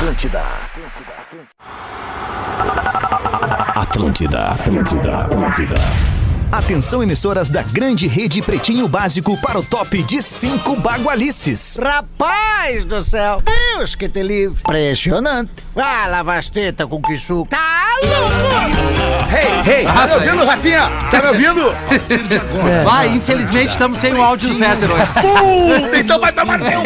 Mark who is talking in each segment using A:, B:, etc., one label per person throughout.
A: Atlântida. Atlântida. Atlântida. Atlântida. Atenção, emissoras da grande rede Pretinho Básico para o top de cinco bagualices.
B: Rapaz do céu! Deus que te livre! Impressionante! Ah, lavasteta com que suco! Tá louco!
C: Hey, hey! Tá me ouvindo, Rafinha? Tá me ouvindo?
D: Vai, infelizmente estamos sem o áudio do Fetter hoje.
C: Puta, então vai tomar teu...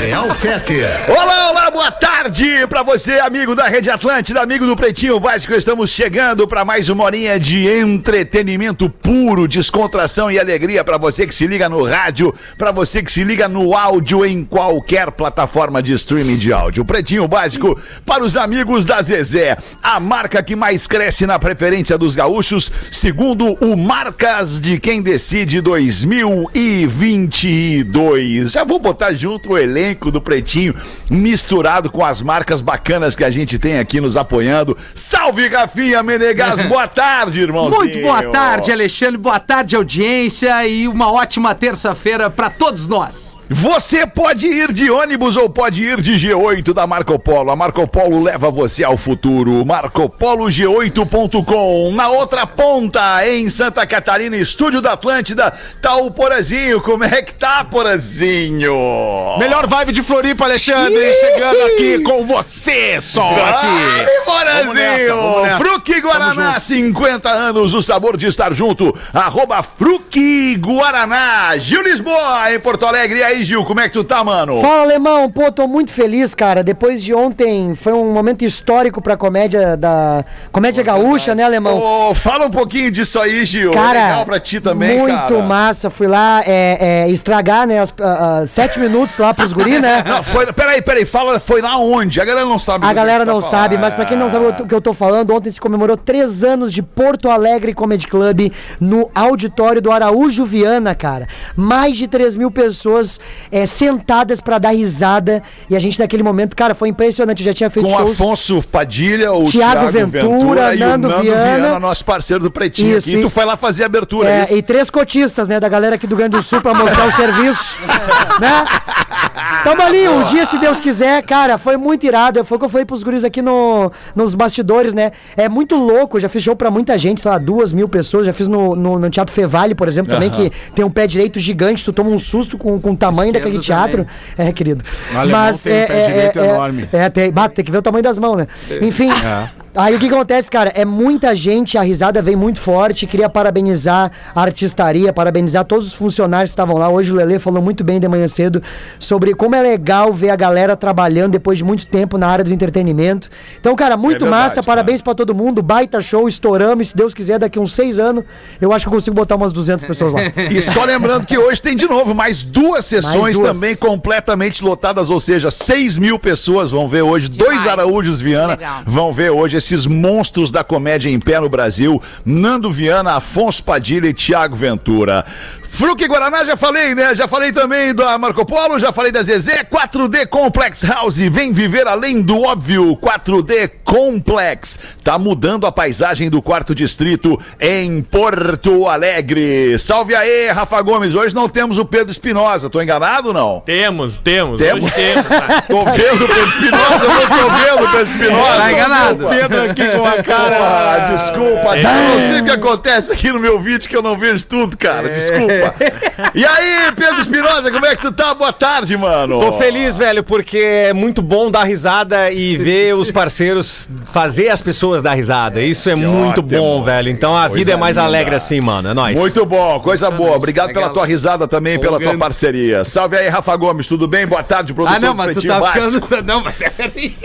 A: Real Fetter.
C: Olá, olá, boa tarde pra você, amigo da Rede Atlântida, amigo do Pretinho Básico. Estamos chegando pra mais uma horinha de entretenimento puro, descontração e alegria pra você que se liga no rádio, pra você que se liga no áudio em qualquer plataforma de streaming de áudio. Pretinho Básico para os amigos da Zezé, a marca que mais cresce na preferência dos gaúchos, segundo o Marcas de Quem Decide 2022. Já vou botar junto o elenco do Pretinho, misturado com as marcas bacanas que a gente tem aqui nos apoiando. Salve, Rafinha Menegas, boa tarde, irmãozinho.
D: Muito boa tarde, Alexandre. Boa tarde, audiência. E uma ótima terça-feira pra todos nós.
C: Você pode ir de ônibus ou pode ir de G8 da Marco Polo. A Marco Polo leva você ao futuro. MarcoPoloG8.com. Na outra ponta, em Santa Catarina, estúdio da Atlântida, tá o Porazinho. Como é que tá, Porazinho?
E: Melhor vibe de Floripa, Alexandre, chegando aqui com você só
C: Ai,
E: aqui. Vamos
C: Porazinho! Fruque Guaraná, 50 anos, o sabor de estar junto. Arroba Fruque Guaraná. Gil Lisboa, em Porto Alegre. E aí, Gil, como é que tu tá, mano?
F: Fala, alemão. Pô, tô muito feliz, cara. Depois de ontem, foi um momento histórico pra comédia da. Comédia gaúcha, né, alemão?
C: Ô, fala um pouquinho disso aí, Gil. É
F: Cara,
C: legal pra ti também,
F: muito
C: cara.
F: massa. Fui lá é, é, estragar, né, as, ah, ah, sete minutos lá pros guri, né?
C: Não, foi, peraí, peraí, fala, foi lá onde? A galera não sabe.
F: A galera
C: tá
F: não
C: falando.
F: sabe, mas pra quem não sabe o que eu tô falando, ontem se comemorou três anos de Porto Alegre Comedy Club no auditório do Araújo Viana, cara. Mais de 3 mil pessoas é, sentadas pra dar risada. E a gente naquele momento, cara, foi impressionante. Eu já tinha feito
C: Com
F: shows.
C: Afonso Padilha, o
F: Thiago
C: Thiago,
F: Ventura,
C: e
F: Nando
C: o Nando
F: Viana.
C: Viana, nosso parceiro do Pretinho
F: Isso,
C: aqui. E tu foi lá fazer a abertura, é
F: É,
C: isso?
F: e três cotistas, né, da galera aqui do Rio Grande do Sul pra mostrar o serviço, né? Tamo ali, um dia, se Deus quiser, cara, foi muito irado. Foi o que eu falei pros guris aqui no, nos bastidores, né? É muito louco, já fiz show pra muita gente, sei lá, duas mil pessoas. Já fiz no, no, no Teatro Fevale, por exemplo, também, que tem um pé direito gigante, tu toma um susto com, com o tamanho
D: Esquerdo
F: daquele teatro. É, querido.
E: Tem um pé direito enorme.
F: É, tem, bah, tem que ver o tamanho das mãos, né? Enfim. Aí o que acontece, cara? É muita gente, a risada vem muito forte. Queria parabenizar a artistaria, parabenizar todos os funcionários que estavam lá. Hoje o Lele falou muito bem de manhã cedo sobre como é legal ver a galera trabalhando depois de muito tempo na área do entretenimento. Então, cara, muito
C: É verdade,
F: massa, parabéns pra todo mundo. Baita show, estouramos. Se Deus quiser, daqui uns seis anos, eu acho que eu consigo botar umas 200 pessoas lá.
C: E só lembrando que hoje tem de novo mais duas sessões
F: duas.
C: também completamente lotadas, ou seja, 6 mil pessoas vão ver hoje, dois Araújos Viana
D: Legal.
C: vão ver hoje esses monstros da comédia em pé no Brasil, Nando Viana, Afonso Padilha e Thiago Ventura. Fruque Guaraná, já falei, né? Já falei também da Marco Polo, já falei da Zezé, 4D Complex House, vem viver além do óbvio, 4D Complex, tá mudando a paisagem do quarto distrito em Porto Alegre. Salve aí, Rafa Gomes, hoje não temos o Pedro Espinosa, tô enganado ou não?
E: Temos, temos,
C: Temos?
E: hoje temos. tá?
C: Tô vendo o Pedro Espinosa, eu tô vendo o Pedro Espinosa.
D: Tá enganado.
C: O Aqui com a cara. Ah, desculpa, cara. Eu não sei o que acontece aqui no meu vídeo que eu não vejo tudo, cara. Desculpa. E aí, Pedro Espinosa, como é que tu tá? Boa tarde, mano.
G: Tô feliz, velho, porque é muito bom dar risada e ver os parceiros fazer as pessoas dar risada. Isso é muito
C: ótimo.
G: bom, velho. Então a
C: Coisa
G: vida é mais
C: linda.
G: alegre assim, mano. É nóis.
C: Muito bom, coisa boa. Obrigado pela tua risada também, pela tua parceria. Salve aí, Rafa Gomes, tudo bem? Boa tarde, produtor
D: Ah, não,
C: do
D: mas tu tá ficando. Não, mas peraí.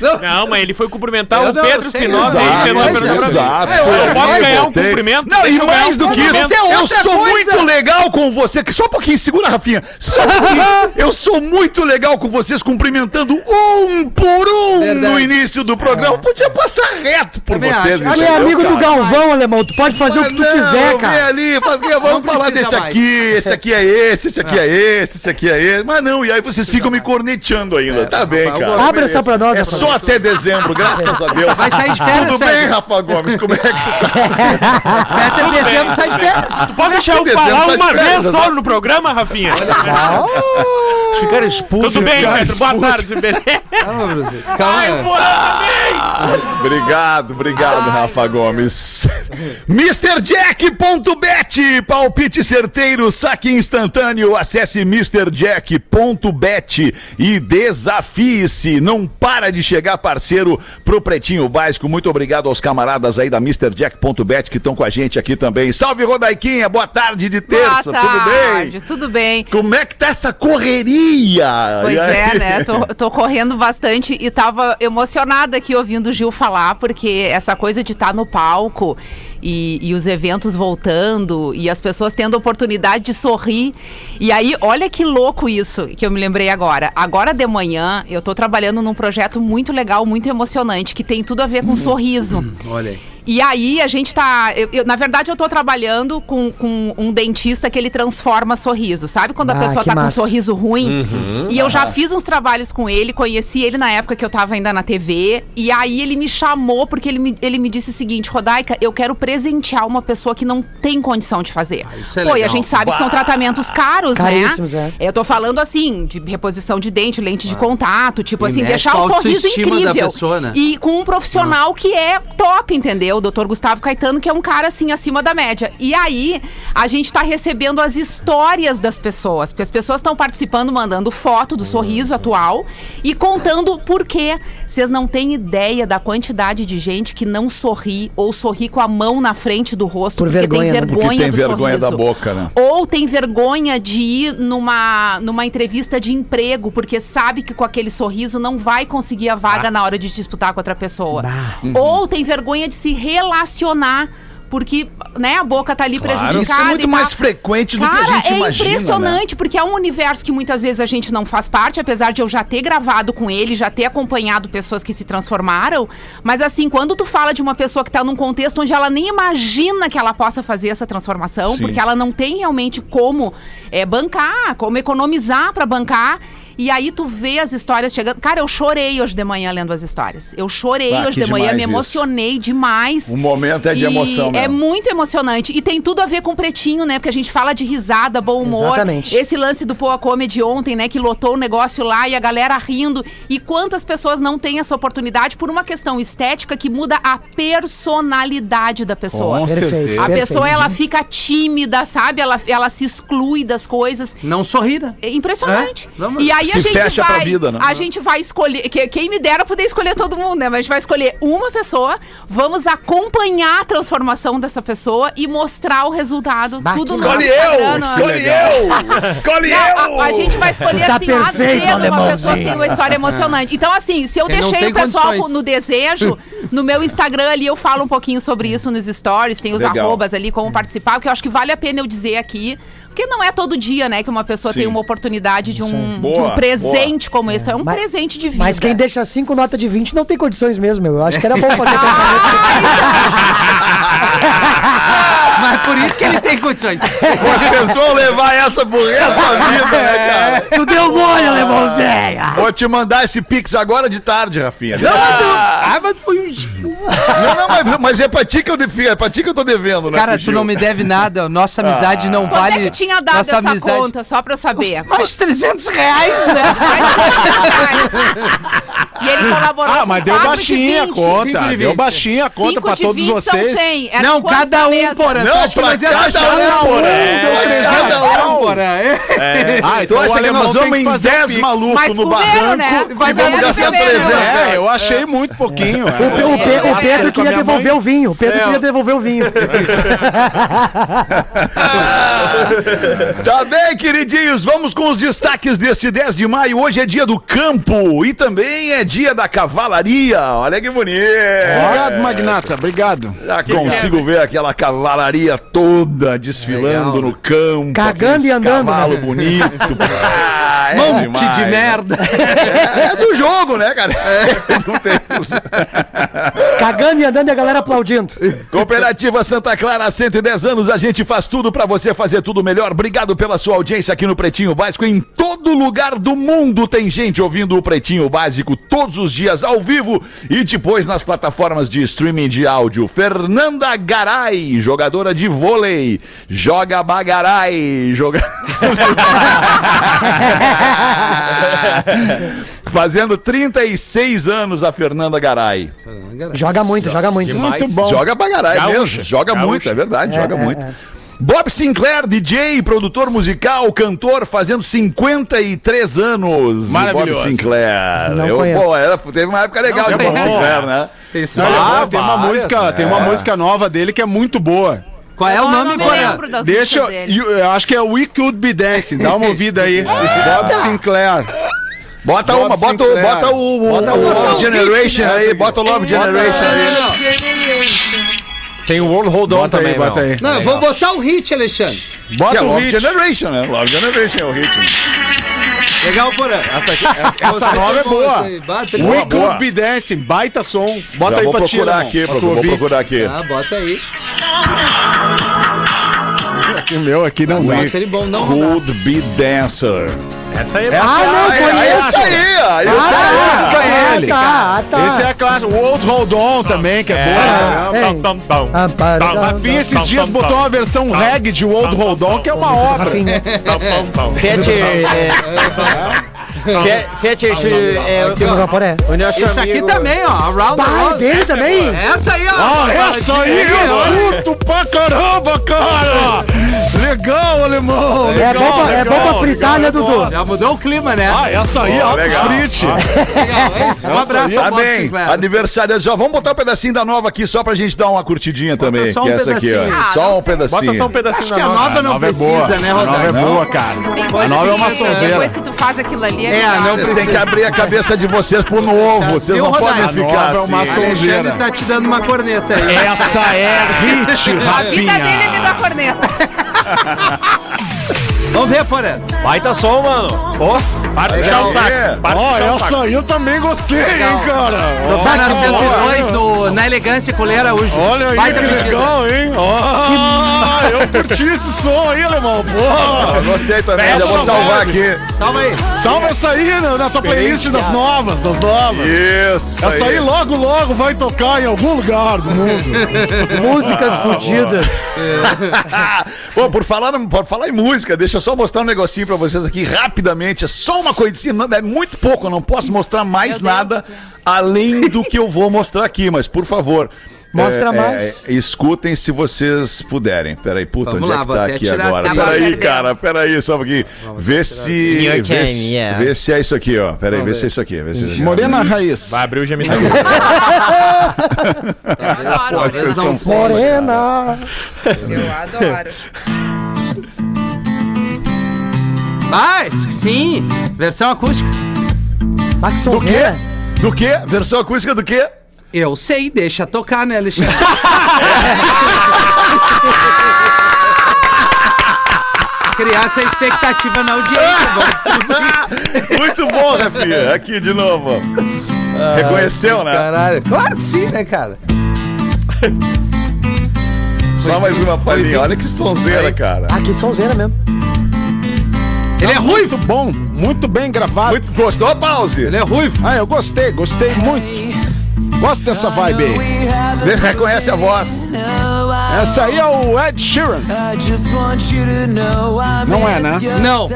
D: Não.
E: Não, mas ele foi cumprimentar
D: Eu
E: o
D: não,
E: Pedro Espinosa.
D: exato,
E: Ele pra mim.
C: Exato.
D: É, eu não
E: posso
C: que
E: ganhar um cumprimento?
C: Não, e mais do que isso, eu sou muito legal com você. Só um pouquinho, segura, Rafinha. Só um pouquinho. Eu sou muito legal com vocês, cumprimentando um por um
D: Verdade.
C: no início do programa. Podia passar reto por
D: Também
C: vocês,
D: acho.
F: Tu é
C: entendeu,
F: amigo do? Galvão, alemão. Tu pode fazer o que tu
C: não,
F: quiser,
C: Vem
F: cara.
C: ali, faz, vamos
D: Não
C: falar desse
D: mais.
C: aqui, esse aqui é esse, esse aqui é esse, esse aqui é esse. Mas não, e aí vocês ficam me corneteando ainda. tá bem, cara.
F: Abre essa pra nós,
C: É
F: Rafael.
C: Até dezembro, graças a Deus.
D: Vai sair de férias,
C: Tudo bem? Rafa Gomes? Como é que tu tá?
D: Até dezembro sai de férias.
E: Pode deixar eu falar uma vez só no programa, Rafinha?
G: Ficaram expulsos.
E: Tudo bem, Pedro? Boa tarde, beleza?
D: Calma, Brasil. Calma.
C: Obrigado, obrigado, Rafa Gomes. MrJack.bet, palpite certeiro, saque instantâneo. Acesse MrJack.bet e desafie-se. Não para de chegar parceiro pro Pretinho Básico. Muito obrigado aos camaradas aí da MrJack.bet que estão com a gente aqui também. Salve, Rodaiquinha, boa tarde de terça,
H: Boa
C: tudo
H: tarde,
C: bem?
H: Tudo bem.
C: Como é que tá essa correria?
H: Pois é, né? Tô, tô correndo bastante e tava emocionada aqui ouvindo o Gil falar, porque essa coisa de estar no palco e, e os eventos voltando e as pessoas tendo oportunidade de sorrir. E aí, olha que louco isso que eu me lembrei agora. Agora de manhã, eu tô trabalhando num projeto muito legal, muito emocionante, que tem tudo a ver com sorriso.
D: Olha aí.
H: E aí a gente tá. eu- eu- na verdade, eu tô trabalhando com, com um dentista que ele transforma sorriso. Sabe quando a
F: Ah,
H: pessoa tá com um
F: massa.
H: sorriso ruim?
C: Uhum.
H: E eu já fiz uns trabalhos com ele, conheci ele na época que eu tava ainda na TV. E aí ele me chamou, porque ele me, ele me disse o seguinte: Rodaica, eu quero presentear uma pessoa que não tem condição de fazer.
D: isso é
H: Pô, e a
D: legal.
H: gente sabe que são tratamentos caros,
F: Caríssimos,
H: né?
F: é.
H: Eu tô falando assim, de reposição de dente, lente de contato, tipo
D: E
H: assim, deixar o sorriso incrível.
D: pessoa, né?
H: E com um profissional que é top, entendeu? O doutor Gustavo Caetano, que é um cara assim acima da média. E aí, a gente tá recebendo as histórias das pessoas, porque as pessoas estão participando, mandando foto do sorriso atual e contando por quê. Vocês não têm ideia da quantidade de gente que não sorri ou sorri com a mão na frente do rosto
F: Por
H: porque
F: vergonha, né?
H: tem vergonha
C: Porque tem
H: do
C: vergonha
H: sorriso.
C: da boca, né?
H: Ou tem vergonha de ir numa, numa entrevista de emprego, porque sabe que com aquele sorriso não vai conseguir a vaga na hora de disputar com outra pessoa. Ou tem vergonha de se relacionar. Porque, né, a boca tá ali prejudicada.
C: Isso é muito mais frequente do que a
H: Cara,
C: gente
H: é
C: imagina, né?
H: impressionante, porque é um universo que muitas vezes a gente não faz parte, apesar de eu já ter gravado com ele, já ter acompanhado pessoas que se transformaram. Mas assim, quando tu fala de uma pessoa que tá num contexto onde ela nem imagina que ela possa fazer essa transformação,
C: Sim.
H: porque ela não tem realmente como é, bancar, como economizar pra bancar. E aí tu vê as histórias chegando. Cara, eu chorei hoje de manhã lendo as histórias. Eu chorei
C: Ah,
H: hoje de manhã,
C: demais
H: me
C: isso.
H: emocionei demais.
C: O momento é de
H: E
C: emoção,
H: É
C: mesmo.
H: muito emocionante. E tem tudo a ver com o pretinho, né? Porque a gente fala de risada, bom humor.
F: Exatamente.
H: Esse lance do Poa Comedy ontem, né? Que lotou o negócio lá e a galera rindo. E quantas pessoas não têm essa oportunidade por uma questão estética que muda a personalidade da pessoa.
E: Com
F: Perfeito.
E: certeza.
H: A
F: Perfeito.
H: pessoa, ela fica tímida, sabe? Ela, ela se exclui das coisas.
D: Não sorri, né?
H: É impressionante.
D: É? Vamos-
H: E aí
C: Se
H: a gente
C: fecha pra
H: vai,
C: vida, né?
H: a gente vai escolher, que- quem me dera poder escolher todo mundo, né? Mas a gente vai escolher uma pessoa, vamos acompanhar a transformação dessa pessoa e mostrar o resultado,
F: Bah,
H: tudo
C: Escolhe
H: Instagram,
C: eu!
H: no-
C: Escolhe eu! Escolhe eu!
H: a, a gente vai escolher
F: Tá
H: assim,
F: perfeito,
H: a dedo, uma pessoa que tem uma história emocionante. Então, assim, se eu
D: Quem
H: deixei o pessoal
D: condições.
H: no desejo, no meu Instagram ali eu falo um pouquinho sobre isso nos stories, tem os
C: Legal.
H: arrobas ali, como participar, porque eu acho que vale a pena eu dizer aqui. Porque não é todo dia, né, que uma pessoa
C: Sim.
H: tem uma oportunidade de um, de
C: Boa,
H: um presente como esse. É um
F: Mas-
H: presente de vida.
F: Mas quem deixa cinco nota de 20 não tem condições mesmo, meu. Eu acho que era bom fazer
D: Mas por isso que ele tem condições.
C: Vocês vão levar essa pro resto da vida, né, cara?
F: Tu deu mole, alemãozinho!
C: Vou te mandar esse pix agora de tarde, Rafinha.
D: Não, mas, eu- ah, mas foi um dia.
C: Não, não, mas, mas é pra ti que eu devo, é pra ti que eu tô devendo, né?
D: Cara, tu
C: Gil?
D: não me deve nada. Nossa amizade não
H: Quando
D: vale.
H: é que tinha dado
D: nossa
H: essa
D: amizade...
H: conta, só pra eu saber?
D: Mais 300 reais, né?
H: e ele colaborou
E: Ah, mas
H: com
E: deu baixinha a
H: 20.
E: conta. Deu baixinha a conta pra todos
H: 20 são
E: vocês.
H: 100. Era
D: não, cada um, porra.
C: Não,
D: que nós ia
C: cada um,
D: não?
C: porra.
D: É,
C: cada um.
D: porra. É.
E: Ah,
C: Tu acha que nós vamos em
E: fazer o
C: 10
E: Pix.
C: malucos
H: Mas
C: no barranco
H: né?
C: e
H: Vai
C: vamos gastar
H: de beber,
C: 300
H: né?
E: É, eu achei muito pouquinho.
F: O, Pe- o o Pedro queria devolver o vinho. O Pedro
D: É,
F: queria devolver o vinho.
C: Tá bem, queridinhos, vamos com os destaques deste 10 de maio. Hoje é dia do campo e também é dia da cavalaria. Olha que bonito.
E: Obrigado, Magnata. Obrigado.
C: Já consigo ver aquela cavalaria toda desfilando
D: Legal,
C: no campo.
F: Cagando e andando,
C: Cavalo
F: né?
C: bonito. Ah, é
D: Monte
C: demais,
D: de
C: né?
D: merda.
C: É, é do jogo, né, cara? Isso.
F: Cagando e andando e a galera aplaudindo.
C: Cooperativa Santa Clara, há 110 anos, a gente faz tudo pra você fazer tudo melhor. Obrigado pela sua audiência aqui no Pretinho Básico. Em todo lugar do mundo tem gente ouvindo o Pretinho Básico todos os dias ao vivo e depois nas plataformas de streaming de áudio. Fernanda Garay, jogadora de vôlei, joga bagarai, joga... Fazendo 36 anos a Fernanda Garay.
F: Joga muito, joga muito.
E: Muito bom.
C: Joga bagarai mesmo. Joga
E: Gaúcha.
C: muito, é verdade, joga
F: é,
C: muito.
F: é.
C: Bob Sinclair, DJ, produtor musical, cantor, fazendo 53 anos.
E: Maravilhoso.
C: Bob Sinclair.
F: Não
C: Eu,
F: conheço.
C: pô, era- teve uma época legal
D: Não
C: de Bob. Sinclair, né?
D: Isso. Ah,
E: tem uma
C: várias,
E: música, tem uma
C: é.
E: música nova dele que é muito boa.
D: Qual é o nome,
H: das
E: Deixa, eu, eu acho que é We Could Be Dancing. Dá uma ouvida aí. Bob Sinclair.
C: Bota
E: Bob
C: uma, bota, o-
E: Sinclair.
C: bota o, o-
E: Bota
C: o
E: o-
C: Love
D: o
C: Generation
D: hit,
C: aí, bota o Love Generation aí.
G: Tem o World Hold On
E: Bota
G: também,
E: aí, bota aí.
D: não, eu vou botar o hit, Alexandre.
C: Que é
E: Bota o
C: Love
E: hit.
C: Generation, né? Love Generation é o hit.
D: Legal, Porã.
E: Essa, aqui- essa nova é boa.
D: Bota
E: We
C: Boa, boa.
E: Could Be Dancing. Baita som. Bota
C: Já
E: aí
C: vou
E: pra
C: procurar aqui,
E: pra
C: vou
E: ouvir.
C: procurar aqui.
D: Ah, bota aí.
E: Aqui, meu, aqui não
D: Bota dá.
C: Could Be Dancer.
G: Essa aí é
E: Essa
F: Ah, não,
E: é,
F: conheço.
E: é
C: É
E: essa.
C: isso aí, ó. Isso
F: Ah,
C: aí.
E: música é
F: ah,
E: ele.
F: tá, ah, tá.
E: Esse é a classe. World Hold On também, que é, boa.
F: Ei. Ah, para,
E: A Rafinha esses dias botou uma versão reggae de World Hold On, que é uma obra.
F: Rafinha.
G: Fete. é, Esse, é,
F: Aqui no
G: nosso
D: Isso aqui
G: amigo-
D: também, ó. Around the
F: Pai
D: World.
F: dele também?
D: Essa aí, ó.
E: Ah, essa aí eu curto pra caramba, cara! Legal, alemão!
F: É
E: Legal,
F: bom pra, é
E: legal,
F: bom pra fritar, né,
E: legal,
F: Dudu?
D: Já mudou o clima, né?
E: Ah, essa aí é
C: legal.
E: sprit.
D: É. Um abraço
C: Tá bem, aniversário. Já vamos botar um pedacinho da nova aqui só pra gente dar uma curtidinha também.
D: só
C: que
D: um
C: é essa aqui,
D: pedacinho.
C: ó.
H: Ah,
C: só um pedacinho.
G: Bota só um pedacinho
D: Acho que a nova não
E: é
D: precisa,
E: boa.
D: né,
E: A nova é boa, cara.
H: Tem
E: A nova é uma
H: que
E: sonzeira.
H: depois que tu faz aquilo ali
D: É,
H: legal.
D: não
C: Vocês têm que abrir a cabeça de vocês pro novo. Vocês não podem ficar
E: é uma
C: assim.
E: sonzeira.
D: Alexandre tá te dando uma corneta aí.
E: Essa é hit,
H: A vida dele é me dar corneta.
D: Vamos ver, Porã.
G: Baita som, mano. Pô,
E: Para de puxar o saco. Para de
F: Ah,
E: puxar o saco. essa aí eu também gostei,
D: Legal.
E: hein, cara.
D: Tá na
E: Ó,
D: 102, no, na Elegância Colher Araújo.
E: Olha aí,
D: Baita
E: que
D: medida.
E: legal, hein? Ó, eu curti esse som aí, alemão.
C: Ah, gostei também,
E: Essa
C: já vou salvar aqui.
D: Salva aí.
E: salva essa aí na, na tua playlist das novas, das novas.
C: Isso.
E: Essa aí logo, logo vai tocar em algum lugar do mundo.
F: Músicas fudidas.
C: Pô, por falar, por falar em música, deixa eu só mostrar um negocinho pra vocês aqui rapidamente. É só uma coisinha, não- é muito pouco, eu não posso mostrar mais
H: Meu Deus.
C: nada além do que eu vou mostrar aqui, mas por favor.
F: Mostra
C: é,
F: mais.
C: é, escutem se vocês puderem. Peraí, puta,
D: Vamos
C: onde
D: lá,
C: é que tá aqui agora? Peraí, cara, peraí, só um pouquinho. Vê se. Vê,
G: can,
C: se-
G: yeah.
C: vê se é isso aqui, ó. Peraí, vê se é isso aqui. Vê se é isso aqui.
E: Morena Raiz.
G: Vai abrir o gemidão.
H: Eu adoro.
C: Vocês
H: Eu,
C: são foda,
F: Morena.
H: eu adoro.
D: Mas, sim, versão acústica.
F: Ah, que
C: Do quê? Do quê? Versão acústica do quê?
D: Eu sei, deixa tocar, né, Alexandre? Criar essa expectativa na audiência. Vamos distribuir.
C: Muito bom, Rafinha. Aqui de novo. ó. Reconheceu, né?
D: Caralho. Claro que sim, né, cara?
C: Só mais uma palhinha. Olha que sonzeira, cara.
F: Ah, que sonzeira mesmo.
D: Ele é ruivo.
E: Muito bom, muito bem gravado.
C: Muito, gostou? Pause.
D: Ele é ruivo.
E: Ah, eu gostei, gostei muito. Gosto dessa vibe aí.
C: Reconhece a voz.
E: Essa aí é o Ed Sheeran. Não é, né?
D: Não.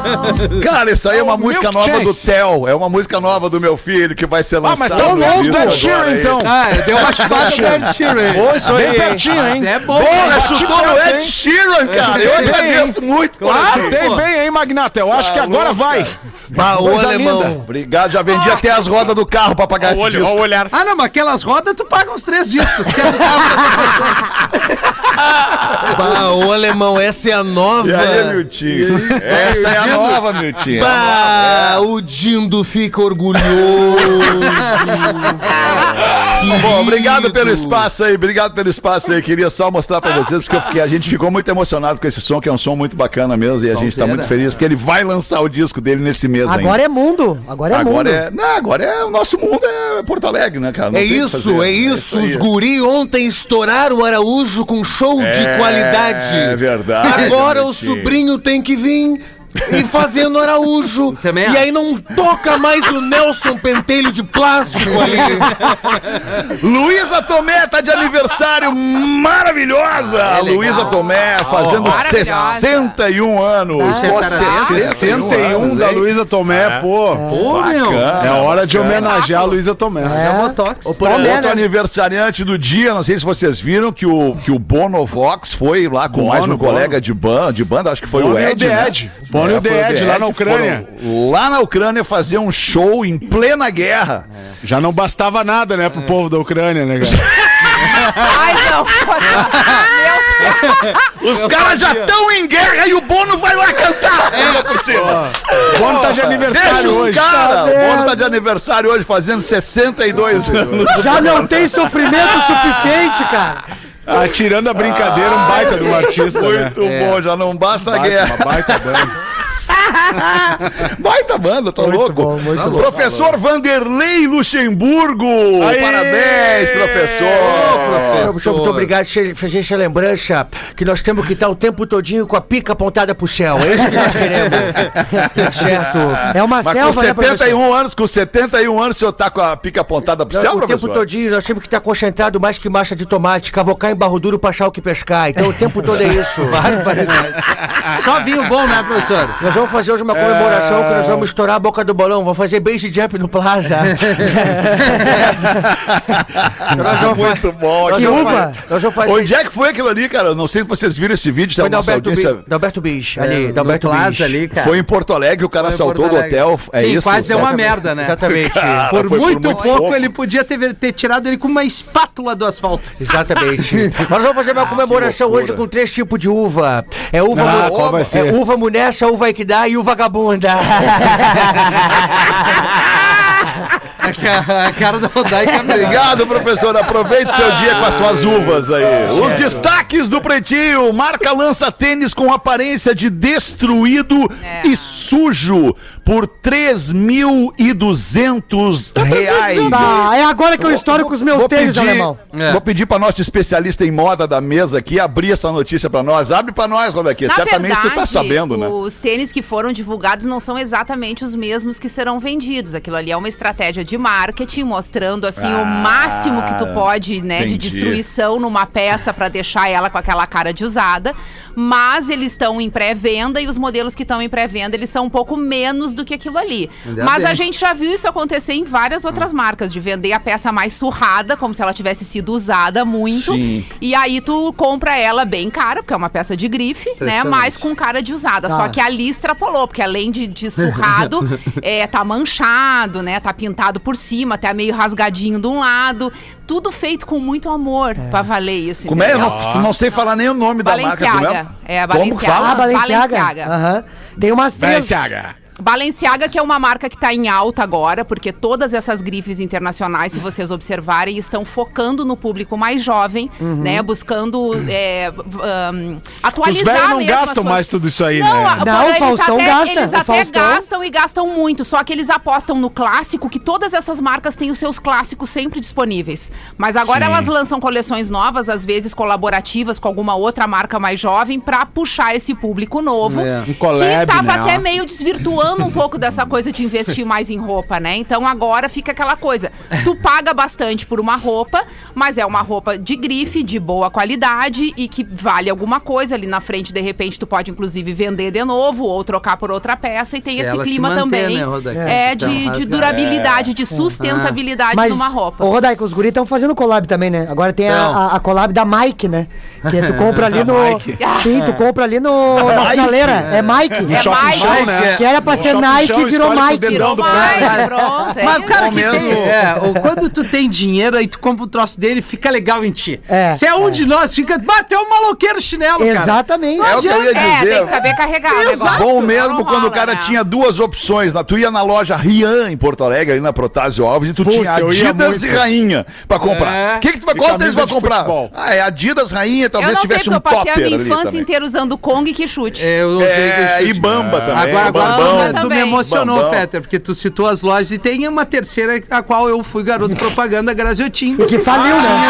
C: Cara, isso aí é uma
E: o
C: música
E: Milk
C: nova do
E: Chase.
C: Theo. É uma música nova do meu filho que vai ser
E: Ah,
C: lançada.
E: mas tão longe do Ed Sheeran, então.
D: Ah, deu uma chupada do Ed Sheeran.
E: Pô, isso
G: Bem
E: aí,
G: pertinho,
E: hein?
D: Isso é bom.
C: Porra, chutou no Ed Sheeran, cara. Eu
E: bem,
C: agradeço muito
D: Claro.
E: bem, hein, Magnata? Eu acho que agora vai. Coisa linda.
C: Obrigado, já vendi até as rodas do carro pra pagar
G: Ó o
C: esse
G: olho, ó
C: disco.
G: o olhar.
D: Ah, não, mas aquelas rodas tu paga uns três discos. Se é do carro,
I: Bah, ô alemão, essa é a nova.
C: E aí, Miltinho? Essa é a nova, Miltinho.
I: Bah, o Dindo fica orgulhoso.
C: Bom, obrigado pelo espaço aí, obrigado pelo espaço aí. Queria só mostrar pra vocês, porque eu fiquei, a gente ficou muito emocionado com esse som, que é um som muito bacana mesmo, e a gente tá muito feliz, porque ele vai lançar o disco dele nesse mês
F: Agora é mundo. Agora é
C: Agora
F: mundo.
C: é, não, agora é o nosso mundo é Porto Alegre, né, cara? Não
I: É
C: tem o que
I: isso,
C: fazer.
I: é isso. Os guri ontem estouraram o Araújo com show de
C: É
I: qualidade.
C: verdade,
I: Agora o sobrinho tem que vir. E fazendo Araújo.
D: Também
I: e aí não toca mais o Nelson Pentelho de plástico ali.
C: Luísa Tomé tá de aniversário maravilhosa!
D: É.
C: Luísa Tomé fazendo
H: Maravilhosa.
C: 61 anos. Pô,
D: tá
E: 61
C: anos,
E: da? Luísa Tomé, pô.
D: Pô, meu.
C: Bacana,
E: É hora de homenagear a Luísa Tomé.
D: É
F: É.
D: Botox.
C: Outro
F: Tomé, né?
C: aniversariante do dia, não sei se vocês viram que o, que o Bono Vox foi lá com
E: Bono,
C: mais um
E: Bono.
C: colega de, ban, de banda, acho que foi
E: Bono
C: o
E: e o
C: Ed. Né?
E: Ed. Bono o
C: foi
E: The Ed, lá na Ucrânia.
C: lá na Ucrânia fazer um show em plena guerra.
E: Já não bastava nada, né, pro povo da Ucrânia, né, cara?
H: Ai, não.
C: Os caras já estão em guerra e o Bono vai lá cantar. Ainda por cima.
E: O Bono tá de
C: Deixa
E: aniversário
C: os
E: hoje.
C: caras.
F: Tá
C: o Bono tá de aniversário hoje, fazendo 62 anos.
F: Já não tem sofrimento suficiente, cara.
E: Ah, tirando a brincadeira, um baita do artista, né?
C: Muito bom, já não basta a
E: Baita,
C: guerra.
E: uma baita banda. ha!
C: Baita banda, tá
F: Muito
C: louco?
F: bom, muito
C: Tá
F: bom.
C: Professor Vanderlei Luxemburgo.
E: Aê!
C: Parabéns, professor.
D: professor.
G: Muito obrigado, che- fez essa lembrança que nós temos que estar o tempo todinho com a pica apontada pro céu. É isso que nós queremos. certo.
F: É uma
C: Mas com
F: selva, né, professor?
C: 71 anos, com 71 anos, o senhor tá com a pica apontada pro
G: Nós,
C: céu,
G: o
C: professor?
G: tempo todinho nós temos que estar concentrado mais que marcha de tomate, cavocar em barro duro pra achar o que pescar. Então o tempo todo é isso.
D: Só vinho bom, né, professor?
G: Nós vamos fazer hoje uma comemoração que nós vamos estourar a boca do balão. Vamos fazer base jump no Plaza. nós vamos fa-
C: Muito bom.
F: Que uva?
G: fa- Nós vamos fazer.
C: Onde é que foi aquilo ali, cara? Eu não sei se vocês viram esse vídeo,
G: Foi da Alberto,
C: audiência.
G: Bi- da Alberto ali,
D: É,
G: da
D: no
G: Alberto
D: Plaza ali, cara.
C: Foi em Porto Alegre, o cara
D: Porto
C: do hotel. É
D: Sim,
C: isso?
D: quase deu uma merda, né?
G: Exatamente.
C: Cara,
D: Por
C: foi
D: muito, pouco,
C: pouco.
D: ele podia ter, ter tirado ele com uma espátula do asfalto.
G: Exatamente. Nós vamos fazer uma comemoração
C: loucura.
G: hoje com três tipos de uva. É uva
E: Ah,
G: mu-
E: qual vai
G: é uva munessa, uva equidá e uva vagabunda.
D: A cara da Rodaica.
C: Obrigado, professor. Aproveite seu dia com as suas uvas aí. Os destaques do Pretinho. Marca lança tênis com aparência de destruído
H: É.
C: e sujo por 3.200 reais.
F: Tá, é agora que eu estouro com os meus
C: Vou
F: tênis,
C: pedir,
F: alemão.
D: É.
C: vou pedir para nosso especialista em moda da mesa aqui abrir essa notícia para nós. Abre para nós, Rodaquia.
H: Na
C: Certamente tu tá
H: verdade,
C: sabendo, né?
H: Os tênis que foram divulgados não são exatamente os mesmos que serão vendidos. Aquilo ali é uma estratégia de marketing, mostrando assim o máximo que tu pode, né, de
C: entendi.
H: destruição numa peça pra deixar ela com aquela cara de usada. Mas eles estão em pré-venda e os modelos que estão em pré-venda, eles são um pouco menos do que aquilo ali.
D: Ainda
H: Mas
D: bem.
H: a gente já viu isso acontecer em várias outras marcas, de vender a peça mais surrada, como se ela tivesse sido usada muito.
C: Sim.
H: E aí tu compra ela bem cara, porque é uma peça de grife, né? Mas com cara de usada.
F: Tá.
H: Só que ali extrapolou, porque além de, de surrado, é, tá manchado, né? Tá pintado por cima, até meio rasgadinho de um lado. Tudo feito com muito amor pra valer isso.
C: Como é? Eu
H: entendeu?
C: não, não sei falar nem o nome da marca. Como
H: Balenciaga.
C: é?
H: É, a
C: Como que
H: Balenciaga.
C: fala?
F: Ah, Balenciaga.
H: Balenciaga.
F: Aham. Tem umas três.
E: Balenciaga.
H: Balenciaga, que é uma marca que está em alta agora, porque todas essas grifes internacionais, se vocês observarem, estão focando no público mais jovem, né? Buscando é, ahn, atualizar
E: Os velhos não gastam mais tudo isso aí,
H: não,
E: né?
F: Não, o Faustão
H: até,
F: gasta,
H: Eles
F: o
H: até
F: Faustão.
H: gastam e gastam muito, só que eles apostam no clássico, que todas essas marcas têm os seus clássicos sempre disponíveis. Mas agora elas lançam coleções novas, às vezes colaborativas com alguma outra marca mais jovem, pra puxar esse público novo.
D: É.
E: Um collab,
H: que tava
E: né,
H: até meio desvirtuando um pouco dessa coisa de investir mais em roupa, né? Então agora fica aquela coisa. Tu paga bastante por uma roupa, mas é uma roupa de grife, de boa qualidade e que vale alguma coisa. Ali na frente, de repente, tu pode inclusive vender de novo ou trocar por outra peça e tem
D: Se
H: esse clima
D: manter,
H: também.
D: né,
H: é,
D: Então,
H: de, de
D: rasgar.
H: durabilidade, de sustentabilidade
F: Mas,
H: numa roupa.
F: ô Rodaica, os guris estão fazendo collab também, né? Agora tem a,
D: Então.
F: a, a collab da Mike, né? Que tu compra ali no.
E: Mike.
F: Sim, tu compra ali no, na finaleira. É Mike.
H: É
E: Shopping
H: Mike.
E: show, né?
F: Que era pra a ser Nike virou Mike.
H: Virou mais, pronto. é
D: Mas o cara que tem. É, ou quando tu tem dinheiro, aí tu compra um troço dele, fica legal em ti.
F: É,
D: Se é um de nós, fica. Bateu um maloqueiro chinelo, cara.
F: Exatamente.
C: É o que eu ia
H: É,
C: dizer.
H: tem que saber carregar negócio.
C: Bom mesmo
H: não
C: quando o cara
H: né?
C: tinha duas opções. Na, tu ia na loja Rian, em Porto Alegre, ali na Protásio Alves, e tu
E: Puxa,
C: tinha
E: eu
C: Adidas e Rainha pra comprar.
D: É.
C: O que, que tu vai, qual deles vai comprar?
E: futebol.
C: Ah, é Adidas, Rainha,
H: Eu
C: talvez
H: não sei,
C: tivesse
H: porque
C: um
H: eu passei a
C: topper
H: minha infância inteira usando Kong e que chute.
D: Eu usei
C: É,
D: que
C: e Bamba também.
D: Agora, agora Tu, me emocionou. Fetter, porque tu citou as lojas e tem uma terceira, a qual eu fui garoto propaganda, Graziotin.
F: E que faliu, né?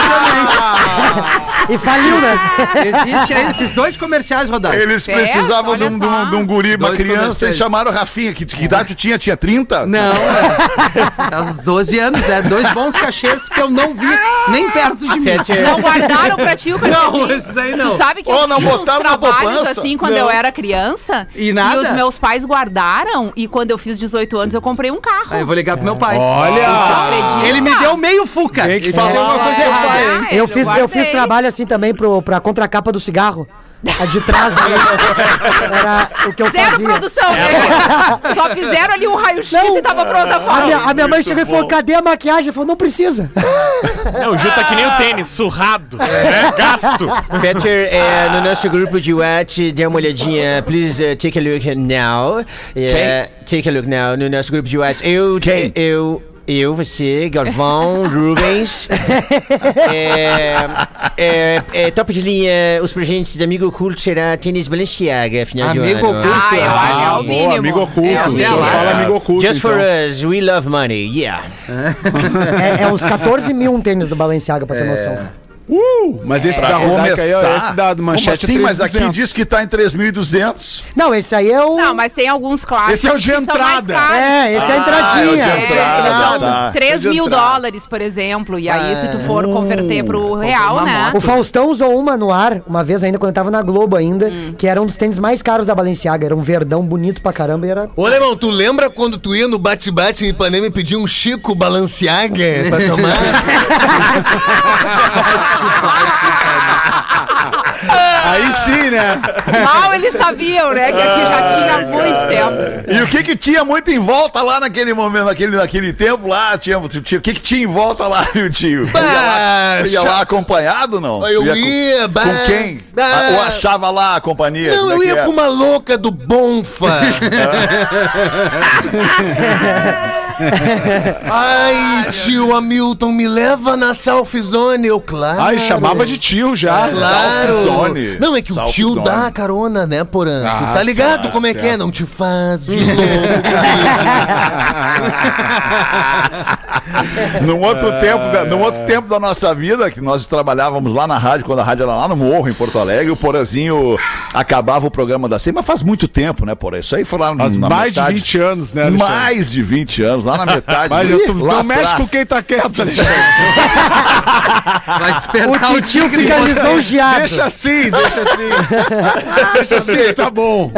F: E faliu, né?
D: Existe aí, fiz dois comerciais rodados.
C: Eles
H: É,
C: precisavam de
H: olha
C: um, de um-
H: só.
C: de um guri, uma
D: Dois
C: criança, e
D: comerciais.
C: chamaram o Rafinha. Que, que idade tu tinha? Tinha 30?
D: Não, é. Aos 12 anos, né? Dois bons cachês que eu não vi nem perto de mim.
H: Não guardaram pra ti o cachê?
D: Não, esses aí não.
H: Tu sabe que eu
C: não
H: fiz uns
C: botaram na
H: trabalhos
C: poupança?
H: assim quando
D: Não.
H: eu era criança.
D: E nada?
H: os meus pais E quando eu fiz 18 anos, eu comprei um carro.
D: Aí eu vou ligar pro meu pai.
E: Olha!
H: Acredita?
D: Ele me deu meio fuca.
E: Tem que
D: Ele
E: falar
D: deu alguma coisa
H: É,
D: errada. hein?
H: é,
F: Eu fiz, eu fiz trabalho assim também pro, pra contracapa do cigarro. A de trás ali. Era o que eu
H: Zero
F: fazia.
H: produção, né? Só fizeram ali um raio-x e tava pronta a
F: A
H: foto.
F: minha, a minha mãe chegou e falou: cadê a maquiagem? Eu falei, não precisa.
J: Não, o Ju tá que nem o tênis, surrado, né? Gasto.
G: Peter, é, no nosso grupo de WhatsApp, dê uma olhadinha. Please uh, take a look now. É, take a look now no nosso grupo de WhatsApp. Eu,
C: Quem?
G: eu, eu, você, Galvão, Rubens. é, é, é, top de linha, os presentes do Amigo Oculto será tênis Balenciaga, final de
D: Amigo
G: ano.
D: Oculto.
H: Ah, eu acho que é o
E: Boa,
H: mínimo.
E: amigo oculto.
H: É o
E: o senhor
H: mínimo.
E: fala amigo oculto.
G: Just for
E: então.
G: us, we love money, yeah.
F: É, é uns 14 mil um tênis do Balenciaga, pra ter noção.
E: Uh, mas esse
C: Pra
E: da aí, ó, esse da
C: Como
E: manchete
C: assim? Mas aqui
E: 3.200.
C: diz que tá em 3.200.
F: Não, esse aí é o.
H: Não, mas tem alguns clássicos
E: Esse é o de
H: que são mais
E: entrada.
F: É, esse é a entradinha.
C: é o de
H: É,
C: entrada,
H: são
C: tá.
H: 3
C: É de
H: mil dólares, por exemplo. E aí, se tu for converter pro real, né?
F: O Faustão usou uma no ar, uma vez ainda, quando eu tava na Globo ainda, que era um dos tênis mais caros da Balenciaga. Era um verdão bonito pra caramba e era.
I: Ô, Alemão, tu lembra quando tu ia no bate-bate em Ipanema e pedia um Chico Balenciaga pra tomar?
E: Aí sim, né?
H: Mal eles sabiam, né? Que aqui já tinha há muito tempo.
C: E o que que tinha muito em volta lá naquele momento, naquele, naquele tempo lá? Tinha, tinha, o que que tinha em volta lá, meu tio? Tu ia lá, tu ia lá acompanhado, não?
I: Eu
C: com-
I: ia, bah.
C: Com quem?
I: Ah.
C: Ou achava lá a companhia?
I: Não,
C: é
I: eu ia com uma louca do Bonfa. Ai, tio Hamilton, me leva na Selfie Zone. Eu, claro.
E: Ai, chamava de tio já.
I: Claro.
C: Selfie Zone.
I: Não, é que o tio
C: Zone.
I: dá carona, né, Porã? tu
E: Ah,
I: tá ligado
E: certo,
I: como é que é?
E: certo.
I: Não te faz de louco.
C: Num outro, tempo da, num outro tempo da nossa vida, que nós trabalhávamos lá na rádio, quando a rádio era lá no Morro, em Porto Alegre, o Porazinho acabava o programa da SEMA faz muito tempo, né, Porã? Isso aí foi lá na
E: mais de
C: metade-
E: 20 anos, né, Alexandre?
C: Mais de 20 anos, lá na metade.
E: Mas
C: Ih,
E: eu, tu,
C: lá
E: não mexe
C: atrás.
E: com quem tá quieto, Alexandre.
D: Vai despertar
F: O tio fica lisonjeado.
E: Deixa assim, deixa assim. deixa assim, tá bom.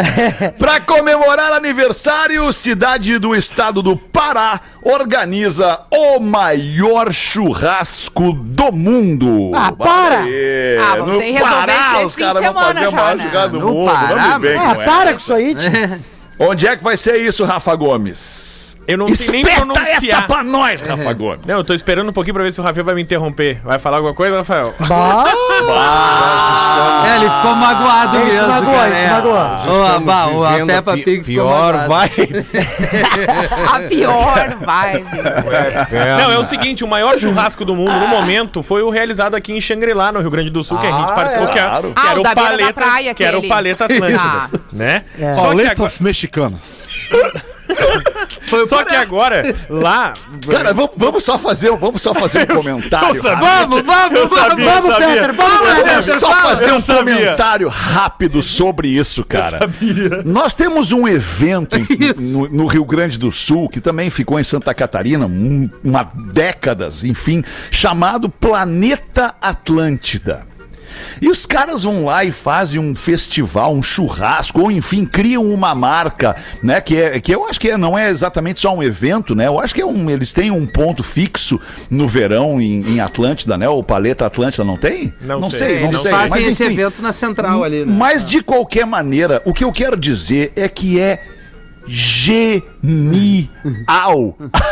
C: Pra comemorar aniversário, cidade do estado do Pará organiza o maior churrasco do mundo.
F: Ah, para!
C: Aê,
H: Ah, vamos
C: no
H: ter que resolver
C: Pará, os caras vão fazer o maior
H: né?
C: churrasco do
D: No
C: mundo.
D: Pará,
C: Não me vem
F: Ah,
C: com
F: para
C: essa.
F: com isso aí, tio.
C: Onde é que vai ser isso, Rafa Gomes?
J: Eu não sei nem
C: Espeta
J: pronunciar.
C: essa pra nós, Rafa Gomes.
J: Não, eu tô esperando um pouquinho pra ver se o Rafael vai me interromper. Vai falar alguma coisa, Rafael?
F: Bah,
D: É, ele ficou magoado
F: Ele se
D: mesmo.
F: magoou,
D: cara,
F: ele se
D: é.
F: magoou.
D: Ô, a, bah, o- a Peppa Pig
G: pior vai.
H: A pior vibe.
J: Não, é o seguinte, o maior churrasco do mundo no momento foi o realizado aqui em Xangri-Lá, no Rio Grande do Sul, que a gente participou, que, é-
C: claro.
J: que
H: Ah,
J: era
H: o
J: o Paleta,
H: praia,
J: que era o. Paleta Atlântida,
H: Ah.
J: né?
F: É.
J: Só, que agora,
E: mexicanas.
J: só que agora, lá...
C: Cara, vamos, vamos só fazer, vamos só fazer um comentário.
D: Vamos, vamos,
J: Eu
D: vamos,
J: sabia,
D: vamos,
J: eu sabia.
D: Peter, vamos,
C: Vamos
D: Peter,
C: só fazer
J: eu
C: um
J: sabia.
C: comentário rápido sobre isso, cara. Nós temos um evento em- no, no Rio Grande do Sul, que também ficou em Santa Catarina, um, uma décadas, enfim, chamado Planeta Atlântida. E os caras vão lá e fazem um festival, um churrasco, ou enfim, criam uma marca, né? Que, é, que eu acho que é- não é exatamente só um evento, né? Eu acho que é um, eles têm um ponto fixo no verão em, em Atlântida, né? O Paleta Atlântida não tem?
J: Não sei.
C: sei, não
D: Eles
C: sei.
D: fazem
C: mas,
D: esse
C: enfim,
D: evento na central ali, né?
C: mas de qualquer maneira, o que eu quero dizer é que é genial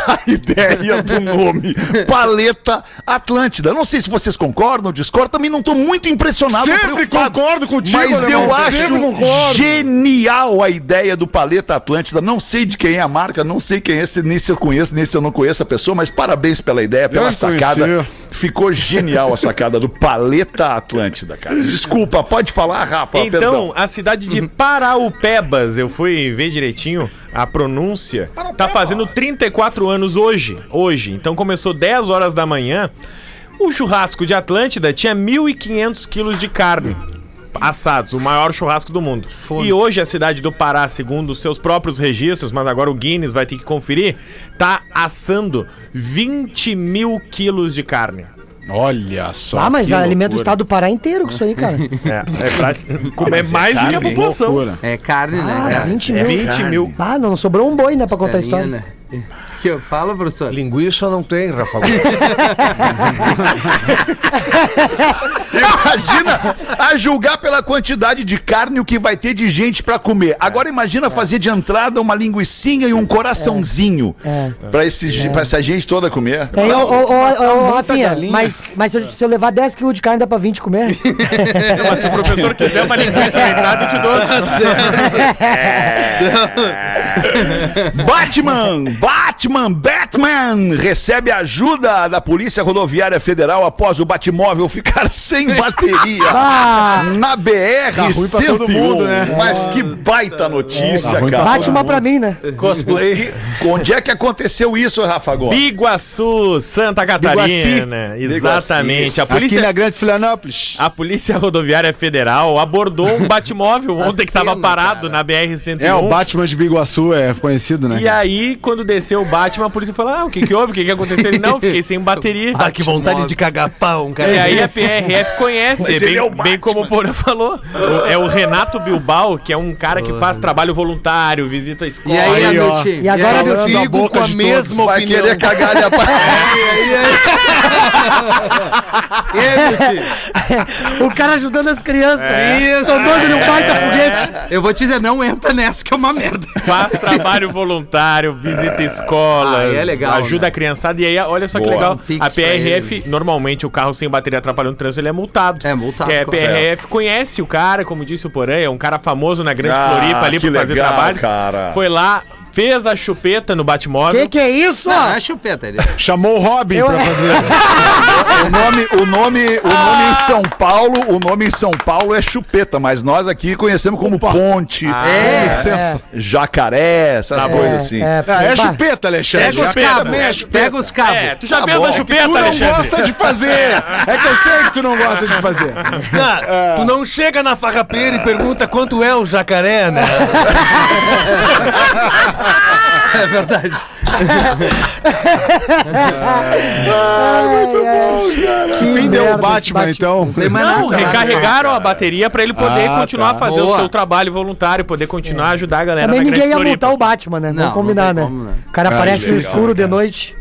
C: a ideia do nome Paleta Atlântida. Não sei se vocês concordam ou discordam, também não tô muito impressionado.
E: Sempre concordo contigo,
C: Mas
E: alemão,
C: eu acho genial a ideia do Paleta Atlântida. Não sei de quem é a marca, não sei quem é, se- nem se eu conheço, nem se eu não conheço a pessoa, mas parabéns pela ideia, pela
E: Deve
C: sacada.
E: conhecer.
C: Ficou genial a sacada do Paleta Atlântida, cara. Desculpa, pode falar, Rafa,
J: Então,
C: perdão.
J: a cidade de Paraupebas, eu fui ver direitinho a pronúncia, tá fazendo 34 anos hoje. Hoje. Então começou 10 horas da manhã. O churrasco de Atlântida tinha 1.500 quilos de carne. Assados, o maior churrasco do mundo. E hoje a cidade do Pará, segundo os seus próprios registros, mas agora o Guinness vai ter que conferir, tá assando 20 mil quilos de carne.
E: Olha só.
F: Ah, mas
E: que
F: alimenta o
E: loucura.
F: estado do Pará inteiro com isso aí, cara.
J: É, é pra comer mais do que a população.
E: loucura.
D: É carne, né?
F: Ah,
D: cara?
F: 20
J: É
F: mil.
J: 20 mil.
F: Ah, não sobrou um boi, né, pra contar a história.
D: né? Que eu- Fala, professor.
I: Linguiça não tem, Rafa.
C: Imagina a julgar pela quantidade de carne o que vai ter de gente pra comer. Agora imagina fazer de entrada uma linguicinha e um coraçãozinho
F: É.
C: pra, esse, pra essa gente toda comer.
F: É, ô, ô, ô, Rafinha, mas, mas se eu, se eu levar 10 quilos de carne, dá pra 20 comer?
J: Não, mas se o professor quiser uma linguiça na entrada, eu te dou.
C: Batman, Batman, Batman recebe ajuda da Polícia Rodoviária Federal após o Batmóvel ficar sem bateria
F: Ah.
C: na BR
E: ruim pra todo
C: 101.
E: mundo, né?
C: Mas que baita notícia,
E: Tá
C: cara.
F: Bate uma pra mim, né?
J: Cosplay.
C: Onde é que aconteceu isso, Rafa Gomes?
J: Biguaçu, Santa Catarina. Exatamente. A
E: Aqui
J: polícia,
E: na Grande Florianópolis.
J: a Polícia Rodoviária Federal abordou um Batmóvel ontem que estava
D: cena,
J: parado
D: cara.
J: na BR-101.
E: É, o Batman de Biguaçu é conhecido, né?
J: E aí, quando desceu o Batman, a polícia falou: Ah, o que, que houve? O que, que aconteceu? Ele, não, fiquei sem bateria.
I: Ah, que vontade de cagar pau, um cara.
J: E aí a PRF conhece,
C: Mas
J: bem,
C: é
J: bem como o Porã falou. O- É o Renato Bilbao, que é um cara que faz trabalho voluntário, visita a escola.
D: E aí,
E: Aí, ó.
F: E agora,
E: a
I: sigo
E: boca
I: com a
E: de
I: mesma
C: Vai
I: opinião.
C: querer cagar
D: E aí, Anuti?
F: o cara ajudando as crianças.
D: Isso.
F: Tô doido num baita foguete.
D: Eu vou te dizer, não entra nessa que é uma merda.
J: Faz trabalho voluntário, visita escolas,
D: Ah, é legal,
J: ajuda
D: né?
J: a criançada. E aí, olha só que
C: Boa.
J: legal.
D: Um
J: A PRF, normalmente o carro sem bateria atrapalhando o trânsito, ele é multado.
D: É, multado,
J: E a. PRF conhece o cara, como disse o Porã, é um cara famoso na Grande
C: Ah,
J: Floripa ali
C: que
J: pra fazer
C: legal,
J: trabalhos.
C: cara.
J: Foi lá, fez a chupeta no Batmóvel.
F: Que que é isso?
D: Não, é chupeta. Ele...
E: Chamou o Robin
F: Eu-
E: pra fazer.
C: O nome, o nome, o nome em São Paulo, o nome em São Paulo é chupeta, mas nós aqui conhecemos como ponte,
F: É.
C: jacaré, essas coisas assim.
F: É,
E: Ah, é
F: bah,
E: chupeta, Alexandre.
D: Pega os cabos.
E: é chupeta.
D: Pega os cabos.
J: É, tu já
C: Tá
J: fez
C: bom.
J: a
E: Tu
J: chupeta,
E: não
J: Alexandre?
E: gosta de fazer. É que eu sei que tu não gosta de fazer.
I: Ah, tu não chega na farrapeira e pergunta quanto é o jacaré, né?
D: É verdade.
F: que
E: Quem deu o Batman, então?
J: Não, recarregaram a bateria pra ele poder
E: Ah,
J: continuar
E: tá.
J: a fazer o seu trabalho voluntário, poder continuar a ajudar a galera
F: Também
J: na
F: ninguém ia
J: Floripa.
F: multar o Batman, né?
D: Não,
F: Vamos combinar, né?
D: como, né?
F: O cara
E: Ah,
F: aparece no escuro de
E: cara.
F: noite.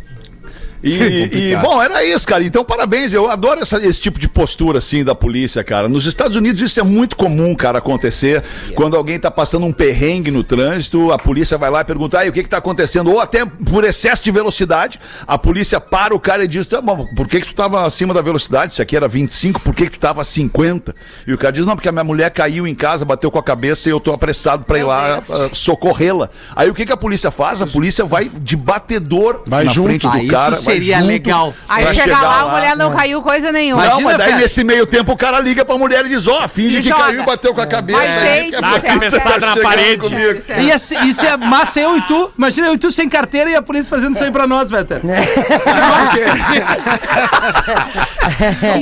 C: E, e, bom, era isso, cara. Então, parabéns. Eu adoro essa- esse tipo de postura, assim, da polícia, cara. Nos Estados Unidos isso é muito comum, cara, acontecer. Quando alguém tá passando um perrengue no trânsito, a polícia vai lá e pergunta, "Ai, o que que tá acontecendo? Ou até por excesso de velocidade, a polícia para o cara e diz, tá bom, por que que tu tava acima da velocidade? Se aqui era 25, por que que tu tava a 50? E o cara diz, não, porque a minha mulher caiu em casa, bateu com a cabeça e eu tô apressado pra ir lá ah, socorrê-la. Aí o que que a polícia faz? A polícia vai de batedor
E: Vai
C: na
E: junto.
C: frente do
D: Ah,
C: cara. vai
D: seria
C: junto
D: legal.
H: Aí
C: pra
H: chega
C: chegar
H: lá, a mulher não caiu coisa nenhuma.
C: Não,
D: Imagina,
C: mas daí
D: cara.
C: nesse meio tempo o cara liga pra mulher e diz, ó, finge
H: E
C: que
H: joga.
C: caiu e bateu com a cabeça.
H: Mas,
C: aí
H: gente
C: que a polícia.
J: Cabeçada na
C: chegando
J: parede.
C: comigo.
D: Ia ser- Isso é massa eu e tu. Imagina eu e tu sem carteira e a polícia fazendo isso aí pra nós, Vetter.
H: Que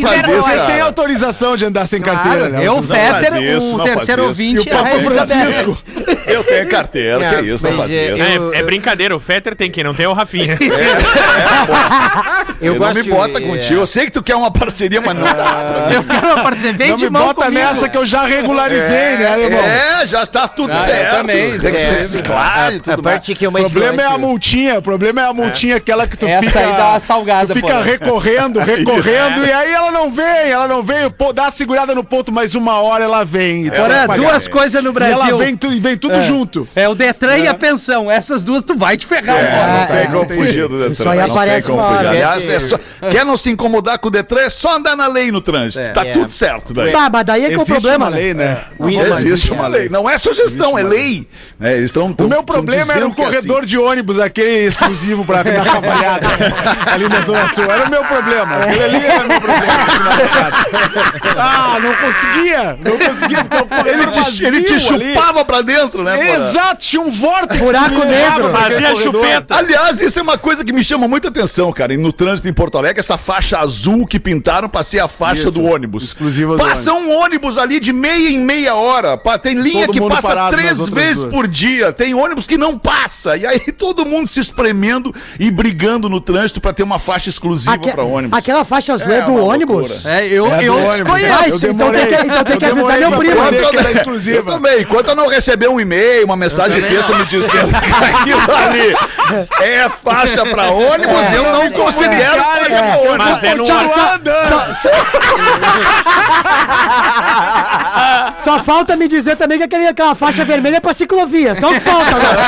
C: Mas
H: vergonha.
E: Vocês têm autorização de andar sem carteira,
D: Claro,
E: né?
D: eu,
E: Vocês-
D: Fetter,
C: faz isso,
D: o
C: não
D: terceiro
C: faz
D: ouvinte
C: isso.
E: E o Papa
D: a Elizabeth.
E: Francisco.
C: Eu tenho carteira, que isso, não
G: mas,
C: faz
G: é,
C: isso.
J: É, é brincadeira, o Fetter tem quem não tem é o Rafinha.
C: Eu não
G: gosto
C: me
G: de-
C: bota
G: é.
C: contigo. Eu sei que tu quer uma parceria, mas não dá pra mim.
D: Eu quero uma parceria. Vem
E: Não
D: de
E: me
D: mão
E: bota
D: comigo.
E: nessa que eu já regularizei, né, alemão?
C: É, já tá tudo
D: Ah, eu
C: certo.
D: também.
C: Tem que
G: É,
C: ser reciclagem e
G: a,
C: tudo
G: a
C: mais.
G: parte que eu
E: O problema é a multinha, o problema é a multinha, aquela que tu
D: Essa
E: fica...
D: aí dá uma salgada,
E: Tu fica recorrendo, recorrendo, e aí ela não vem, ela não vem, pô, dá a segurada no ponto, mas uma hora ela vem. e
D: Porã,
E: pagar.
D: duas coisas no
E: E
D: Brasil.
E: ela vem, tu- vem tudo junto.
D: É o Detran e a pensão. Essas duas tu vai te ferrar.
C: É,
D: agora.
C: não tem
F: é,
C: como fugir do Detran.
F: Isso aí aparece uma hora.
C: Aliás, é só- quer não se incomodar com o Detran, é só andar na lei no trânsito. Tá
G: É.
C: tudo certo daí.
F: Bah, mas daí é que é o
E: Existe
F: problema,
E: uma
F: né?
E: lei, né?
C: Existe uma lei. Não é sugestão, é lei. É, eles tão,
E: O meu problema era o corredor de ônibus, aquele exclusivo pra na cavalhada, ali na Zona Sul. Era o meu problema. Aquele ali era o meu problema. Ah, não conseguia. Não conseguia. porque o corredor
C: Ele te, ele te
E: ali.
C: chupava pra dentro, né?
E: Exato, tinha um vórtice.
F: Buraco negro.
E: corredor.
J: chupeta.
C: Aliás, isso é uma coisa que me chama muita atenção, cara. E no trânsito em Porto Alegre, essa faixa azul que pintaram pra ser a faixa
E: Isso,
C: do ônibus.
E: exclusiva do
C: Passa um ônibus ali de meia em meia hora. Tem linha
E: Todo
C: que passa
E: nas
C: três vezes
E: duas.
C: por dia. Tem ônibus que não passa. E aí todo mundo se espremendo e brigando no trânsito pra ter uma faixa exclusiva
F: Aque-
C: pra ônibus.
F: Aquela faixa azul é,
C: É
F: do ônibus?
C: loucura.
D: É, eu,
E: É
D: eu
E: ônibus.
D: desconheço.
E: Eu
F: então tem que, então tem
E: eu
F: que avisar meu primo.
E: era
C: eu-
E: exclusiva.
C: Eu também. Enquanto eu não receber um e-mail, uma mensagem de texto me dizendo que aquilo ali é faixa pra ônibus, eu não considero faixa pra ônibus.
J: Mas é no
F: Só-
J: ar.
F: só- Só falta me dizer também que aquele, aquela faixa vermelha é pra ciclovia. Só o que falta agora.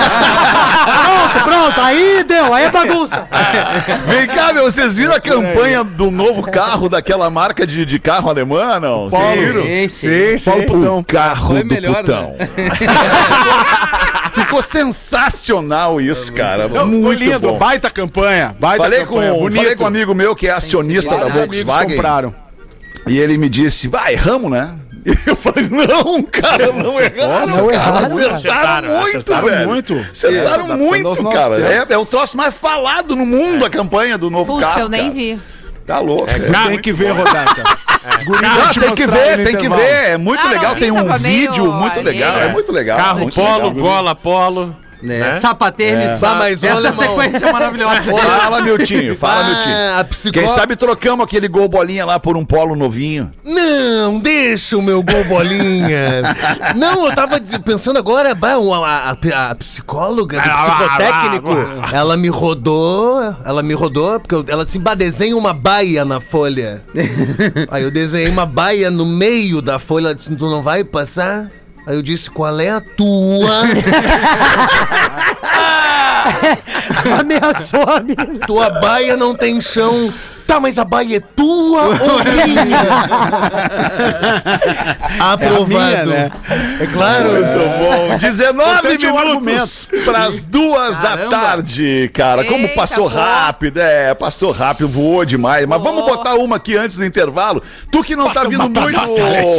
F: pronto, pronto. Aí deu, aí é bagunça.
C: Vem cá, meu, vocês viram a campanha do novo carro daquela marca de, de carro alemã, não?
D: Sim, sim.
E: Sim,
C: Paulo
E: sim.
C: Putão. O carro
D: Foi
C: do
D: melhor,
C: putão. Ficou sensacional isso, cara.
E: Não,
C: Muito
E: foi lindo,
C: bom.
E: baita campanha. Baita
C: Falei com,
E: campanha, bonito.
C: falei com um amigo meu que é acionista da Volkswagen
E: compraram.
C: e ele me disse, vai, erramos, né? E eu falei, não, cara, não erraram,
F: Não
C: cara.
F: erraram,
C: Acertaram,
J: cara.
C: muito,
E: Acertaram
C: velho.
E: muito.
C: Acertaram
E: É,
C: muito,
E: aos novos
C: cara. É, é o troço mais falado no mundo, a campanha do novo
H: Putz,
C: carro.
H: eu nem
C: cara.
H: vi.
C: Tá louco. é.
E: Tem que ver, vão
C: Ah,
E: te
C: tem que ver, tem que ver. É muito
H: Ah, não
C: legal. Tem um vídeo muito legal. É muito legal.
J: Carro
C: muito
J: polo,
C: legal.
J: gola polo.
D: Né?
J: Né?
D: Sapatênis.
I: Tá, mas ô,
D: Essa
I: alemão.
D: sequência é maravilhosa.
C: Fala, Miltinho. Fala, Miltinho.
I: Ah, a
C: Quem
I: psicóloga.
C: sabe trocamos aquele gol bolinha lá por um polo novinho.
I: Não, deixa o meu gol bolinha. Não, eu tava pensando agora, a, a- a psicóloga do psicotécnico, ela me rodou, ela me rodou, porque eu- ela disse, bah, desenha uma baia na folha. Aí eu desenhei uma baia no meio da folha, ela disse, tu não vai passar? Aí eu disse, qual é a tua?
F: Ameaçou a.
I: Tua baia não tem chão. Tá, mas a baia é tua ou minha? Aprovado.
E: minha, né?
I: É claro.
C: Muito bom. 19
E: Importante é o
C: minutos para as duas da
D: Caramba.
C: tarde, cara. Como
H: Eita,
C: passou
H: voou.
C: rápido, é, passou rápido, voou demais. Mas vamos botar uma aqui antes do intervalo. Tu que não tá vindo muito,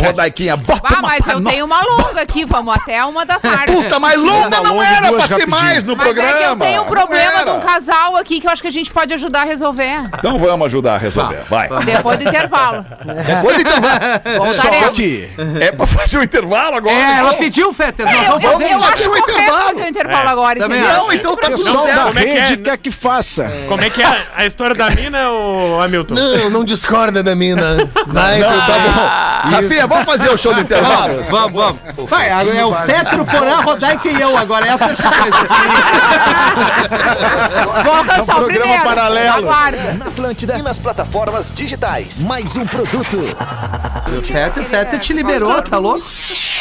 C: Rodaiquinha, bota
H: Ah,
C: uma
H: mas eu tenho uma longa aqui, vamos até uma da tarde.
C: Puta, mas longa não
E: longa de
C: era pra ter mais no
H: Mas
C: programa.
H: é que eu tenho um
C: Não
H: problema de um casal aqui que eu acho que a gente pode ajudar a resolver.
C: Então vamos ajudar a resolver. Vai.
H: Depois do intervalo.
C: Depois do intervalo. Só que é pra fazer o intervalo agora.
D: É, ela
C: então?
D: pediu, Fetter. Nós
H: Eu,
D: vamos
H: eu,
D: fazer
H: eu
D: isso.
H: acho
C: um intervalo.
H: fazer o intervalo agora,
D: Também?
C: Não, então tá
E: O
C: tudo
E: pessoal
C: certo.
E: da
J: como é que
E: rede
J: é?
E: quer que faça.
J: Como é que é a história da mina, ô Hamilton?
I: Não, não discorda da mina. Vai,
C: Não, tá bom. Rafinha, vamos fazer o show do intervalo?
D: Vamos, vamos. Vai, agora é o Fetter, o Porã, Rodaica e eu agora. Essa é a sequência.
H: Vou alcançar o
E: programa
H: primeiro.
E: paralelo.
H: Aguarda.
A: Na Atlântida nas plataformas digitais. Mais um produto.
D: O o Fetter te liberou, tá louco?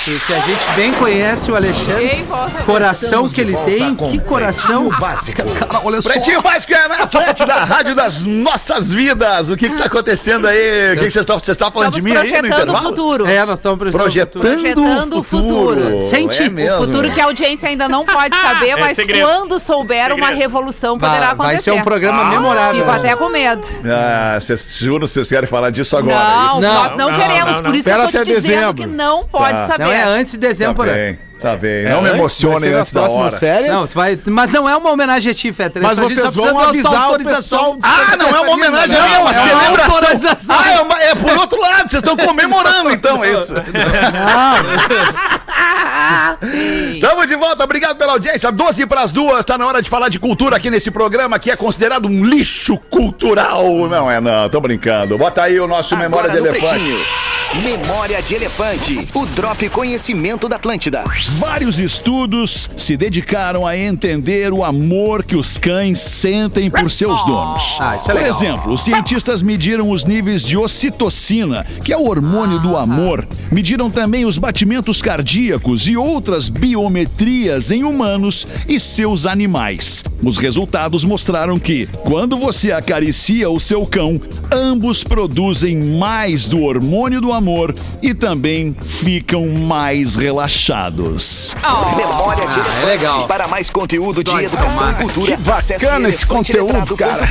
D: E se a gente bem conhece o Alexandre, coração que ele tem, que coração. Cara, olha só.
C: Pretinho Básico é na Atlântida, a rádio das nossas vidas. O que que tá acontecendo aí? O que vocês estão estavam falando
H: Estamos
C: de mim aí no
H: projetando o
C: intervalo?
H: futuro.
D: É, nós estamos
C: Projetando,
H: Projetando
C: o futuro.
H: futuro.
D: Sente
C: é
D: o
C: mesmo.
H: O futuro que a audiência ainda não pode saber,
J: É
H: mas
J: segredo.
H: quando souber, uma
J: Segredo.
H: revolução poderá
D: Vai,
H: acontecer.
D: vai ser um programa memorável.
H: Fico até com medo.
C: Ah, vocês juram que vocês querem falar disso agora? é
H: Não,
C: isso?
H: nós não,
J: não,
H: queremos,
J: não,
H: por
J: não.
H: isso que eu tô te
E: até
H: dizendo
E: dezembro.
H: que não pode
C: Tá.
H: saber.
D: Não, é antes de
C: Tá
D: dezembro, Porã.
C: bem, tá bem. Não me
E: nas
C: antes da
E: próximas
C: hora.
E: Férias?
D: Não, tu vai. Mas não é uma homenagem a ti, Fetter.
E: Mas vocês
D: só
E: vão avisar o
D: autorização.
E: pessoal.
C: Ah, não é uma homenagem, não, é uma
D: é uma
C: celebração. Ah, é, uma- é por outro lado, vocês estão comemorando então, é isso. Tamo de volta, obrigado pela audiência. 12 para as duas, tá na hora de falar de cultura aqui nesse programa que é considerado um lixo cultural. Não é não, tô brincando. Bota aí o nosso Memória de
A: Agora
C: Elefante.
A: Pretinho. Memória de Elefante. O Drop Conhecimento da Atlântida.
K: Vários estudos se dedicaram a entender o amor que os cães sentem por seus donos.
D: Ah, isso é
K: por
D: legal.
K: exemplo, os cientistas mediram os níveis de ocitocina, que é o hormônio do amor. Mediram também os batimentos cardíacos e outras biometrias em humanos e seus animais. Os resultados mostraram que, quando você acaricia o seu cão, ambos produzem mais do hormônio do amor e também ficam mais relaxados.
A: Memória de Elefante.
D: é legal.
A: Para mais conteúdo de
D: Dói,
A: educação e cultura,
K: Que
A: acesse
K: bacana esse conteúdo, cara.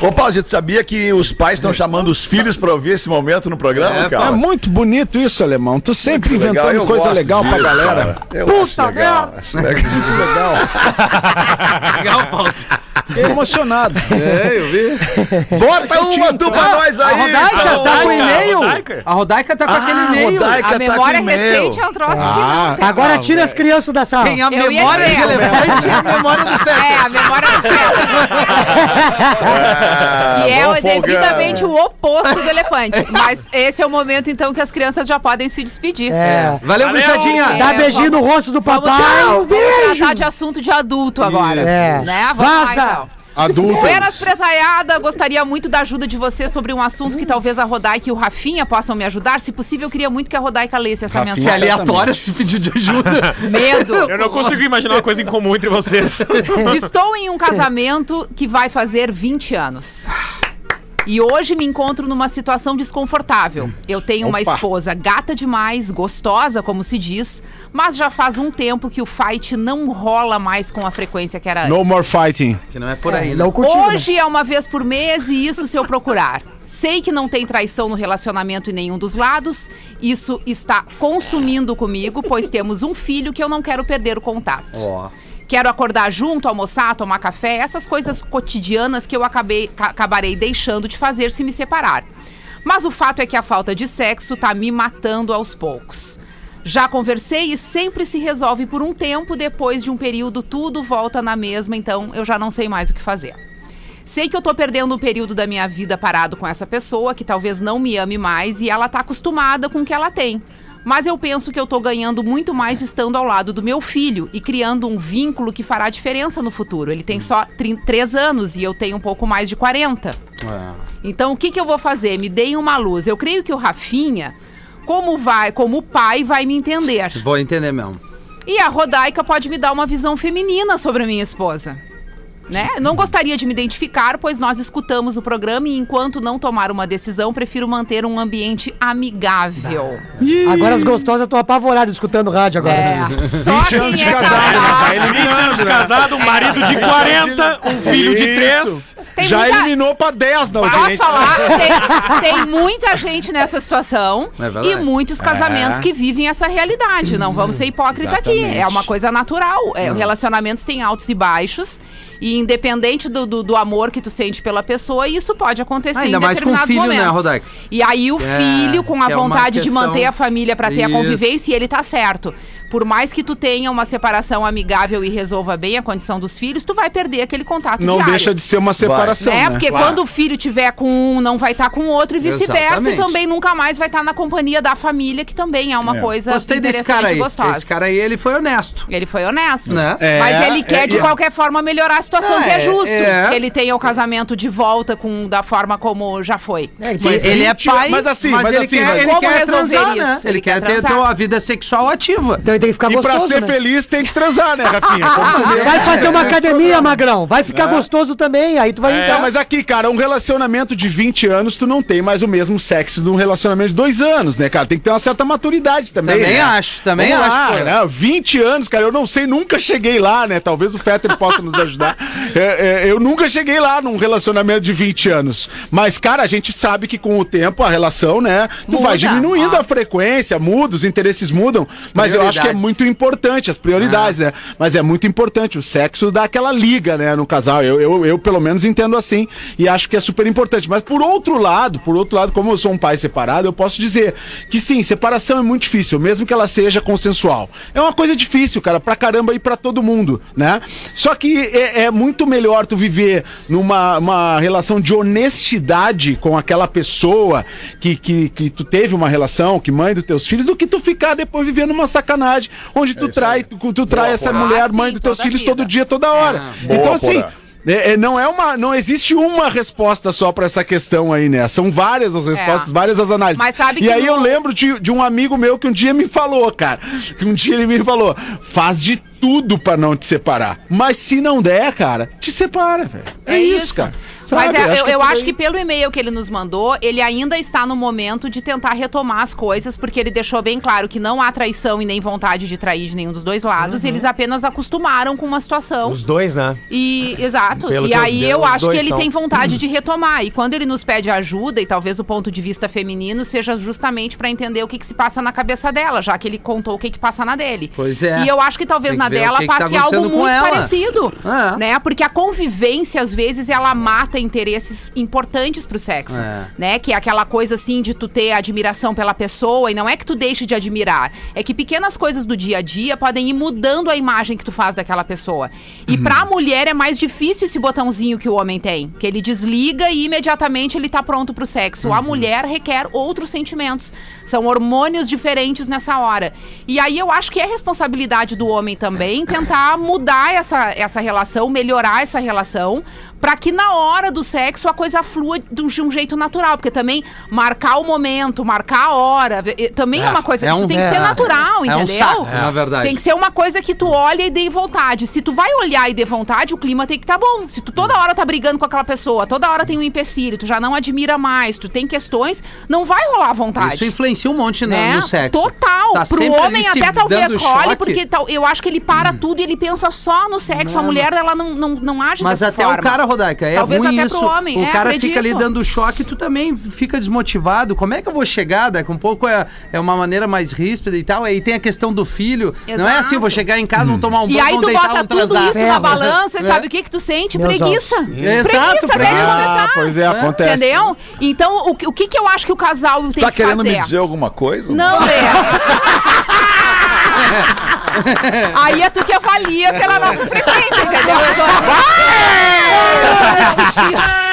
C: Ô, Pause, tu sabia que os pais estão chamando os filhos pra ouvir esse momento no programa,
D: É,
C: cara?
E: É muito bonito isso, alemão. Tu sempre
C: Muito legal,
E: inventando
C: eu
E: coisa legal pra
C: disso,
E: galera.
C: cara. Eu Puta acho legal, legal.
D: Legal, Pause.
E: Fiquei emocionado.
D: É, eu vi.
C: Bota uma tu pra nós
D: A
C: aí.
D: Rodaica tá com e-mail.
J: Rodaica?
D: A Rodaica tá com
C: Ah,
D: aquele e-mail.
C: Rodaica.
H: A
C: tá
H: memória
C: com e-mail.
H: recente é um troço que
E: Ah,
H: não tem.
F: Agora tira as crianças da sala.
D: Tem a
H: Eu ia
D: memória de elefante e a memória do
H: É,
D: Feta.
H: a memória do feto.
C: Ah,
H: E é devidamente o oposto do elefante. Mas esse é o momento, então, que as crianças já podem se despedir.
F: É.
D: Valeu, gurizadinha.
H: É,
F: Dá beijinho no rosto do papai.
H: vamos tratar de assunto de adulto agora.
F: É.
H: Né?
F: Vaza.
E: Adulto.
H: Buenas Pretaiada, gostaria muito da ajuda de você sobre um assunto que talvez a Rodaica e o Rafinha possam me ajudar. Se possível, eu queria muito que a Rodaica lesse essa
E: Rafinha.
D: Que
H: mensagem.
D: aleatória se pediu de ajuda.
H: Medo.
J: Eu não consigo imaginar uma coisa em comum entre vocês.
H: Estou em um casamento que vai fazer 20 anos. E hoje me encontro numa situação desconfortável. Eu tenho uma
E: Opa.
H: esposa gata demais, gostosa, como se diz, mas já faz um tempo que o fight não rola mais com a frequência que era antes.
E: No more fighting.
D: Que não é por aí, né?
F: Não curtiu, né?
H: Hoje é uma vez por mês e isso se eu procurar. Sei que não tem traição no relacionamento em nenhum dos lados. Isso está consumindo comigo, pois temos um filho que eu não quero perder o contato.
D: Ó.
H: Quero acordar junto, almoçar, tomar café, essas coisas cotidianas que eu acabei, ca- acabarei deixando de fazer se me separar. Mas o fato é que a falta de sexo tá me matando aos poucos. Já conversei e sempre se resolve por um tempo, depois de um período tudo volta na mesma, então eu já não sei mais o que fazer. Sei que eu tô perdendo um período da minha vida parado com essa pessoa, que talvez não me ame mais e ela tá acostumada com o que ela tem. Mas eu penso que eu tô ganhando muito mais estando ao lado do meu filho e criando um vínculo que fará diferença no futuro. Ele tem só 3 anos e eu tenho um pouco mais de 40. Então o que, que eu vou fazer? Me deem uma luz. Eu creio que o Rafinha, como vai, como pai, vai me entender.
D: Vou entender mesmo.
H: E a Rodaica pode me dar uma visão feminina sobre a minha esposa. Né? Não gostaria de me identificar, pois nós escutamos o programa e enquanto não tomar uma decisão, prefiro manter um ambiente amigável.
F: Agora as gostosas estão apavoradas escutando rádio agora. né?
H: É, só
E: 20 anos de
H: é
E: casado, né?
H: casado.
E: Vai eliminando,
J: de
E: né?
J: casado, um marido de 40, um filho de 3.
H: Tem
E: Já
H: muita-
E: eliminou pra 10 na
H: Posso
E: audiência.
H: falar? Tem, tem muita gente nessa situação
D: É
H: e muitos casamentos que vivem essa realidade. Não vamos ser hipócritas aqui. É uma coisa natural. É, Relacionamentos têm altos e baixos. E independente do, do, do amor que tu sente pela pessoa, isso pode acontecer
D: Ainda
H: em
D: mais com
H: determinados
D: filho, né,
H: momentos.
D: Rodaica?
H: E aí o
D: É,
H: filho, com a
D: é
H: vontade de
D: questão-
H: manter a família pra ter a
D: Isso.
H: convivência, e ele tá certo. Por mais que tu tenha uma separação amigável e resolva bem a condição dos filhos, tu vai perder aquele contato
E: Não
H: diário.
E: deixa de ser uma separação,
H: né?
E: né?
H: Porque
E: Claro.
H: quando o filho tiver com um, não vai estar com o outro e vice-versa. E
D: Exatamente.
H: também nunca mais vai estar na companhia da família, que também é uma coisa
D: Gostei desse
H: interessante
D: cara aí.
H: e gostosa.
D: Esse cara aí, ele foi honesto.
H: Ele foi honesto.
D: Né?
E: É,
H: Mas ele quer,
E: é,
H: de
E: e-
H: qualquer forma, melhorar a situação,
D: Ah,
H: que é
D: é,
H: justo.
D: é.
H: Que ele tenha o casamento de volta com, da forma como já foi.
F: É,
D: Mas
F: mas
D: ele é
E: 20
D: pai,
E: mas assim,
D: mas ele
E: assim,
D: quer,
E: mas
D: ele
H: como
D: quer
H: resolver
D: transar,
H: isso?
D: né? Ele,
H: Ele
D: quer,
H: quer
D: ter
H: transar.
D: a vida sexual ativa.
F: Então ele tem que ficar
E: E pra
F: gostoso,
E: ser
F: né?
E: feliz tem que transar, né, Rafinha?
F: Vai fazer uma academia, magrão. Vai ficar gostoso também. Aí tu vai
E: É,
F: entrar.
E: mas aqui, cara, um relacionamento de 20 anos, tu não tem mais o mesmo sexo de um relacionamento de dois anos, né, cara? Tem que ter uma certa maturidade também.
D: Também
E: né?
D: acho, também
E: Vamos
D: acho.
E: lá, né? 20 anos, cara, eu não sei, nunca cheguei lá, né? Talvez o Fetter possa nos ajudar. É, é, eu nunca cheguei lá num relacionamento de 20 anos. Mas, cara, a gente sabe que com o tempo a relação, né? Tu
H: Muda,
E: vai diminuindo
H: ó.
E: a frequência, muda, os interesses mudam. Mas eu acho que é muito importante, as prioridades, né? Mas é muito importante. O sexo dá aquela liga, né, no casal. Eu, eu, eu, pelo menos, entendo assim. E acho que é super importante. Mas por outro lado, por outro lado, como eu sou um pai separado, eu posso dizer que sim, separação é muito difícil, mesmo que ela seja consensual. É uma coisa difícil, cara, pra caramba e pra todo mundo, né? Só que é, é muito melhor tu viver numa uma relação de honestidade com aquela pessoa que, que, que tu teve uma relação, que mãe dos teus filhos, do que tu ficar depois vivendo uma sacanagem, onde tu trai, tu, tu trai essa mulher,
H: Ah,
E: mãe
H: sim,
E: dos teus filhos
H: vida.
E: todo dia, toda hora.
C: Boa,
E: então, assim. É, é, não é uma, não existe uma resposta só pra essa questão aí, né? São várias as respostas, várias as análises.
H: Mas sabe
E: e
H: que
E: aí
H: no-
E: eu lembro de, de um amigo meu que um dia me falou, cara, que um dia ele me falou, faz de tudo pra não te separar, mas se não der, cara, te separa, velho. É, isso, cara.
H: Mas é, eu, eu
E: por
H: acho
E: aí-
H: que pelo e-mail que ele nos mandou, ele ainda está no momento de tentar retomar as coisas, porque ele deixou bem claro que não há traição e nem vontade de trair de nenhum dos dois lados.
E: Uhum.
H: Eles apenas acostumaram com uma situação.
I: Os dois, né?
H: E, exato.
I: Pelo
H: e
I: eu
H: aí eu
I: os
H: acho que ele
I: tão-
H: tem vontade de retomar. E quando ele nos pede ajuda, e talvez o ponto de vista feminino seja justamente pra entender o que, que se passa na cabeça dela, já que ele contou o que, que passa na dele.
D: Pois é.
H: E eu acho que talvez
D: que
H: na dela
D: que que tá
H: passe algo
D: acontecendo com
H: muito parecido.
D: É.
H: Né? Porque a convivência, às vezes, ela mata interesses importantes pro sexo.
D: É.
H: Né? Que é aquela coisa assim de tu ter admiração pela pessoa, e não é que tu deixe de admirar. É que pequenas coisas do dia a dia podem ir mudando a imagem que tu faz daquela pessoa. E
D: Uhum.
H: pra mulher é mais difícil esse botãozinho que o homem tem. Que ele desliga e imediatamente ele tá pronto pro sexo.
D: Uhum.
H: A mulher requer outros sentimentos. São hormônios diferentes nessa hora. E aí eu acho que é responsabilidade do homem também tentar mudar essa, essa relação, melhorar essa relação, pra que na hora do sexo a coisa flua de um, de um jeito natural. Porque também marcar o momento, marcar a hora, também é, uma coisa
D: é
H: que
D: um-
H: isso tem que
D: é,
H: ser natural,
D: é um
H: entendeu?
D: saco, na verdade.
H: Tem que ser uma coisa que tu olha e dê vontade. Se tu vai olhar e dê vontade, o clima tem que estar bom. Se tu toda hora tá brigando com aquela pessoa, toda hora tem um empecilho, tu já não admira mais, tu tem questões, não vai rolar vontade.
D: Isso influencia um monte no,
H: né?
D: no sexo.
H: Total.
D: Tá
H: Pro homem até talvez role,
D: choque. Hum.
H: porque tal, eu acho que ele para tudo e ele pensa só no sexo. A mulher, ela não, não, não age
D: Mas
H: dessa
D: até
H: forma.
D: o cara, Rodaica, é
H: Talvez
D: ruim
H: até
D: isso.
H: pro homem,
D: o
H: é,
D: cara
H: acredito.
D: fica ali dando choque, tu também fica desmotivado. Como é que eu vou chegar? Daqui um pouco é, é uma maneira mais ríspida e tal. Aí tem a questão do filho. Não é
H: Exato.
D: assim, eu vou chegar em casa, vou tomar um
H: E
D: banho,
H: aí
D: vou
H: tu
D: deitar,
H: bota tudo
D: transar.
H: isso na balança e
D: É.
H: sabe o que que tu sente?
F: Meus
H: preguiça.
D: Exato,
H: preguiça começar.
E: Ah, pois é, acontece.
H: Entendeu? Então, o, que- o que que eu acho que o casal tem
C: Tá
H: que
C: querendo
H: fazer?
C: me dizer alguma coisa?
H: Não, é. Aí é tu que avalia pela nossa frequência, entendeu? Eu tô.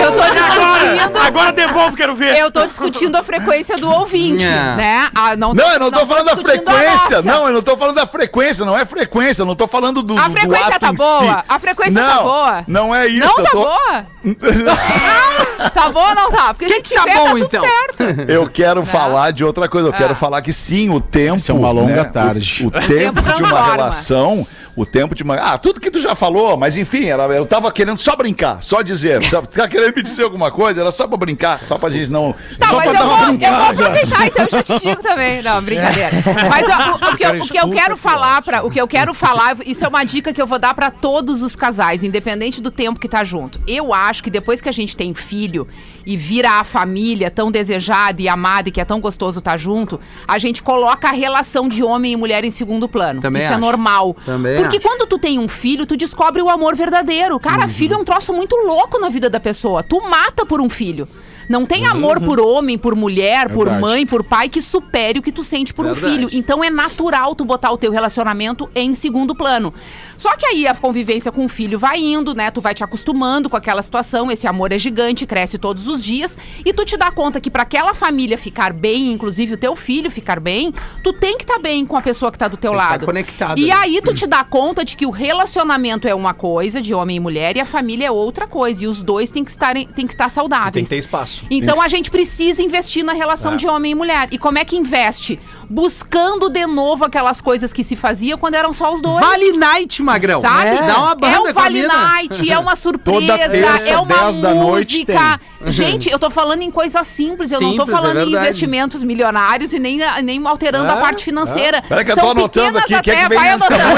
H: Eu tô discutindo.
J: Agora devolve, quero ver.
H: Eu tô discutindo a frequência do ouvinte,
D: É.
H: né? Ah, não,
C: Não, eu não tô falando da frequência. Não, eu não tô falando da frequência. Não é frequência. Eu não tô falando do,
H: A
C: do
H: frequência
C: ato
H: tá
C: em
H: boa?
C: si.
H: A frequência
C: não,
H: tá boa?
C: Não é isso.
H: Não tá
C: tô-
H: boa? Não, tá boa ou não tá? Porque
D: Que
H: se
D: que tá
H: tiver,
D: bom,
H: tá tudo
D: então?
H: certo.
C: Eu quero falar de outra coisa. Eu quero
H: Ah.
C: falar que sim, o tempo.
E: Essa é uma longa
C: né,
E: tarde.
C: O, o tempo,
H: tempo
C: de uma relação. O tempo de uma. Ah, tudo que tu já falou, mas enfim, era, eu tava querendo só brincar, só dizer. Só, tá querendo me dizer alguma coisa? Era só pra brincar, só pra gente não.
H: Tá,
C: só
H: mas
C: pra
H: eu
C: dar uma
H: vou, eu
C: brincada.
H: vou aproveitar, então eu já te digo também. Não, brincadeira. Mas ó, o, o que eu, o que eu quero falar para, o que eu quero falar, isso é uma dica que eu vou dar pra todos os casais, independente do tempo que tá junto. Eu acho que depois que a gente tem filho e vira a família tão desejada e amada e que é tão gostoso estar junto, a gente coloca a relação de homem e mulher em segundo plano.
D: Também
H: isso é
D: acho.
H: normal.
D: Também
H: Porque
D: acho.
H: quando tu tem um filho, tu descobre o amor verdadeiro. Cara, filho é um troço muito louco na vida da pessoa. Tu mata por um filho. Não tem amor por homem, por mulher, por
E: Verdade.
H: mãe, por pai que supere o que tu sente por um
D: Verdade.
H: filho. Então é natural tu botar o teu relacionamento em segundo plano. Só que aí a convivência com o filho vai indo, né? Tu vai te acostumando com aquela situação, esse amor é gigante, cresce todos os dias, e tu te dá conta que pra aquela família ficar bem, inclusive o teu filho ficar bem, tu tem que estar bem com a pessoa que tá do teu
D: Tem tá
H: lado.
D: conectado,
H: E
D: né?
H: aí tu te dá conta de que o relacionamento é uma coisa, de homem e mulher, e a família é outra coisa. E os dois têm que, estarem, têm que estar saudáveis.
I: Tem que ter espaço.
H: Então a gente precisa investir na relação de homem e mulher. E como é que investe? Buscando de novo aquelas coisas que se fazia quando eram só os dois.
D: Vale Night, Magrão.
H: Sabe?
D: É. Dá uma banda
H: é um Vale. Night, é uma surpresa,
E: Toda terça,
H: é uma
E: 10 da noite
H: música. Gente, eu tô falando em coisas simples, eu não tô
D: é
H: falando em
D: verdade.
H: investimentos milionários e nem, nem alterando a parte financeira.
C: Peraí que eu tô
H: São
C: anotando
H: pequenas
C: aqui, o que é que
H: até-
C: vem
H: vai anotando.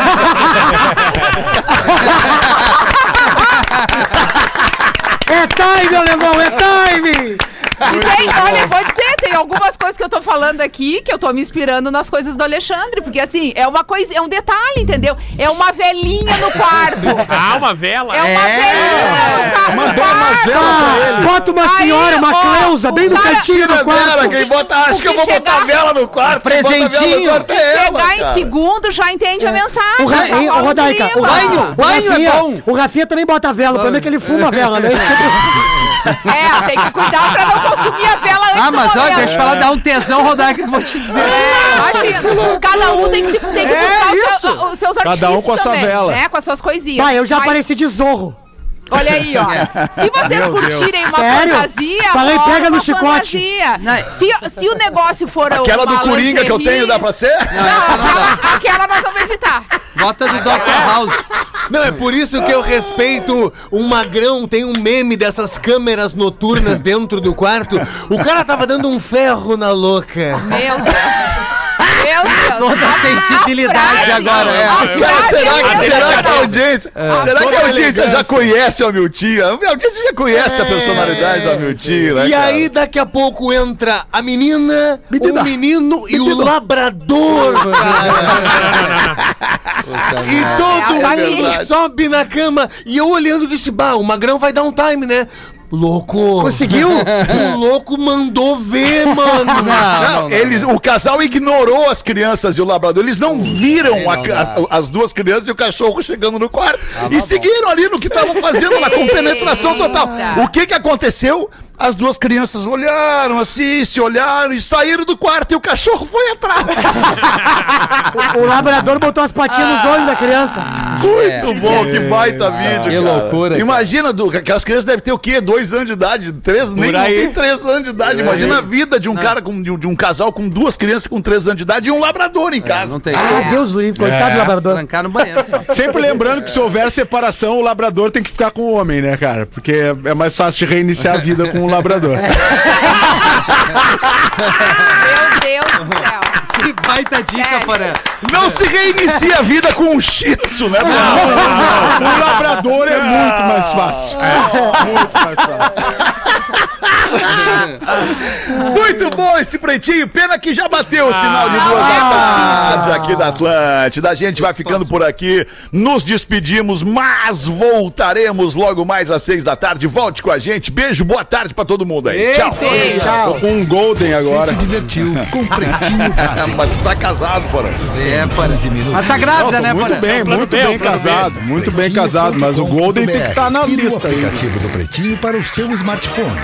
F: É time, alemão, é time!
H: E tem, olha, vou dizer, tem algumas coisas que eu tô falando aqui que eu tô me inspirando nas coisas do Alexandre, porque assim, é uma coisa, é um detalhe, entendeu? É uma velhinha no quarto.
J: Ah, uma vela?
H: É uma velhinha no quarto.
E: Mandou umas velas pra ele.
F: Bota uma
H: Aí,
F: senhora, uma
H: ó,
F: Cleusa, bem
H: o
F: no
H: cara-
F: cantinho do quarto.
C: vela, quem bota, acho que eu vou botar vela no quarto. quem bota vela no
D: Presentinho.
C: quarto é ela,
H: Chegar em
C: cara.
H: segundo já entende a mensagem.
F: O, Ra hein, ô,
H: um
F: Rodaica, o.
D: Banho,
F: o
D: banho é
F: Rafinha,
D: bom.
F: o Rafinha também bota vela, o problema é que ele fuma a vela, né?
H: É, tem que cuidar pra não consumir a vela antes
D: Ah,
H: do
D: mas olha, deixa eu falar, dá um tesão, Rodar, que eu vou te dizer.
H: É, imagina. Cada um tem que, se- tem que
D: É
H: buscar os
D: isso.
H: seus- os seus artifícios
E: Cada um com a sua
H: também,
E: vela.
H: Né, com as suas coisinhas.
F: Vai, eu já
H: Mas,
F: apareci de zorro.
H: Olha aí, ó. Se vocês curtirem uma
F: Sério?
H: fantasia,
F: Falei, pega no
H: uma
F: chicote.
H: fantasia. Se, se o negócio for
C: Aquela do Coringa que eu tenho, dá pra ser?
H: Não, aquela, aquela nós vamos evitar.
D: Bota do Dr. House.
I: Não, é por isso que eu respeito um magrão. Tem um meme dessas câmeras noturnas dentro do quarto. O cara tava dando um ferro na louca.
H: Meu Deus. Meu Deus.
D: Toda a sensibilidade agora, é.
C: Cara, será que, será que a audiência, será que a audiência já conhece o Miltinho? A audiência já conhece a personalidade da Miltinho, né,
I: E
C: cara?
I: aí, daqui a pouco entra a menina,
C: Menina.
I: o menino e o labrador, cara. E
H: É,
I: todo
H: a
I: mundo
C: família.
I: sobe na cama. E eu olhando disse, bah, o Magrão vai dar um time, né? Louco.
F: Conseguiu?
I: O louco mandou ver, mano.
D: Não,
C: Não,
D: não,
C: eles, o casal ignorou as crianças e o labrador. Eles não viram a-
D: dá.
C: as, as duas crianças e o cachorro chegando no quarto. e seguiram ali no que estavam fazendo, na compenetração total. O que que aconteceu? As duas crianças olharam assim, se olharam e saíram do quarto e o cachorro foi atrás.
F: O labrador botou as patinhas nos olhos da criança.
C: Muito bom, que baita vídeo,
D: Que
C: cara.
D: loucura.
C: Imagina, do, aquelas crianças devem ter o quê? Dois anos de idade, três, nem não
J: aí.
C: tem três anos de idade. Imagina a vida de um cara, com, de, um, de um casal com duas crianças com três anos de idade e um labrador em casa.
D: Não tem.
F: Meu Deus, do livro, coitado do labrador.
D: Trancar no banheiro só.
E: Sempre lembrando que se houver separação, o labrador tem que ficar com o homem, né, cara? Porque é é mais fácil de reiniciar a vida com o labrador.
H: Meu Deus do céu.
D: Baita dica,
H: É.
D: Porã.
C: Não se reinicia a vida com um shih tzu, né?
E: O labrador é muito mais fácil. Muito mais fácil.
C: Muito bom esse pretinho. Pena que já bateu o sinal de duas da tarde aqui da Atlântida. A gente vai ficando por aqui. Nos despedimos, mas voltaremos logo mais às seis da tarde. Volte com a gente. Beijo, boa tarde pra todo mundo aí. Tchau.
E: Tô com um Golden
K: Você
E: agora.
K: se divertiu com Pretinho Básico.
C: Tu tá casado, porra.
D: É, Porã. Mas tá grávida, né,
E: Muito
D: Porã?
E: bem, muito bem
J: o plano B.
E: casado. Muito bem casado. Mas o Golden tem que estar na
K: E no
E: lista aí.
K: aplicativo do Pretinho para o seu smartphone.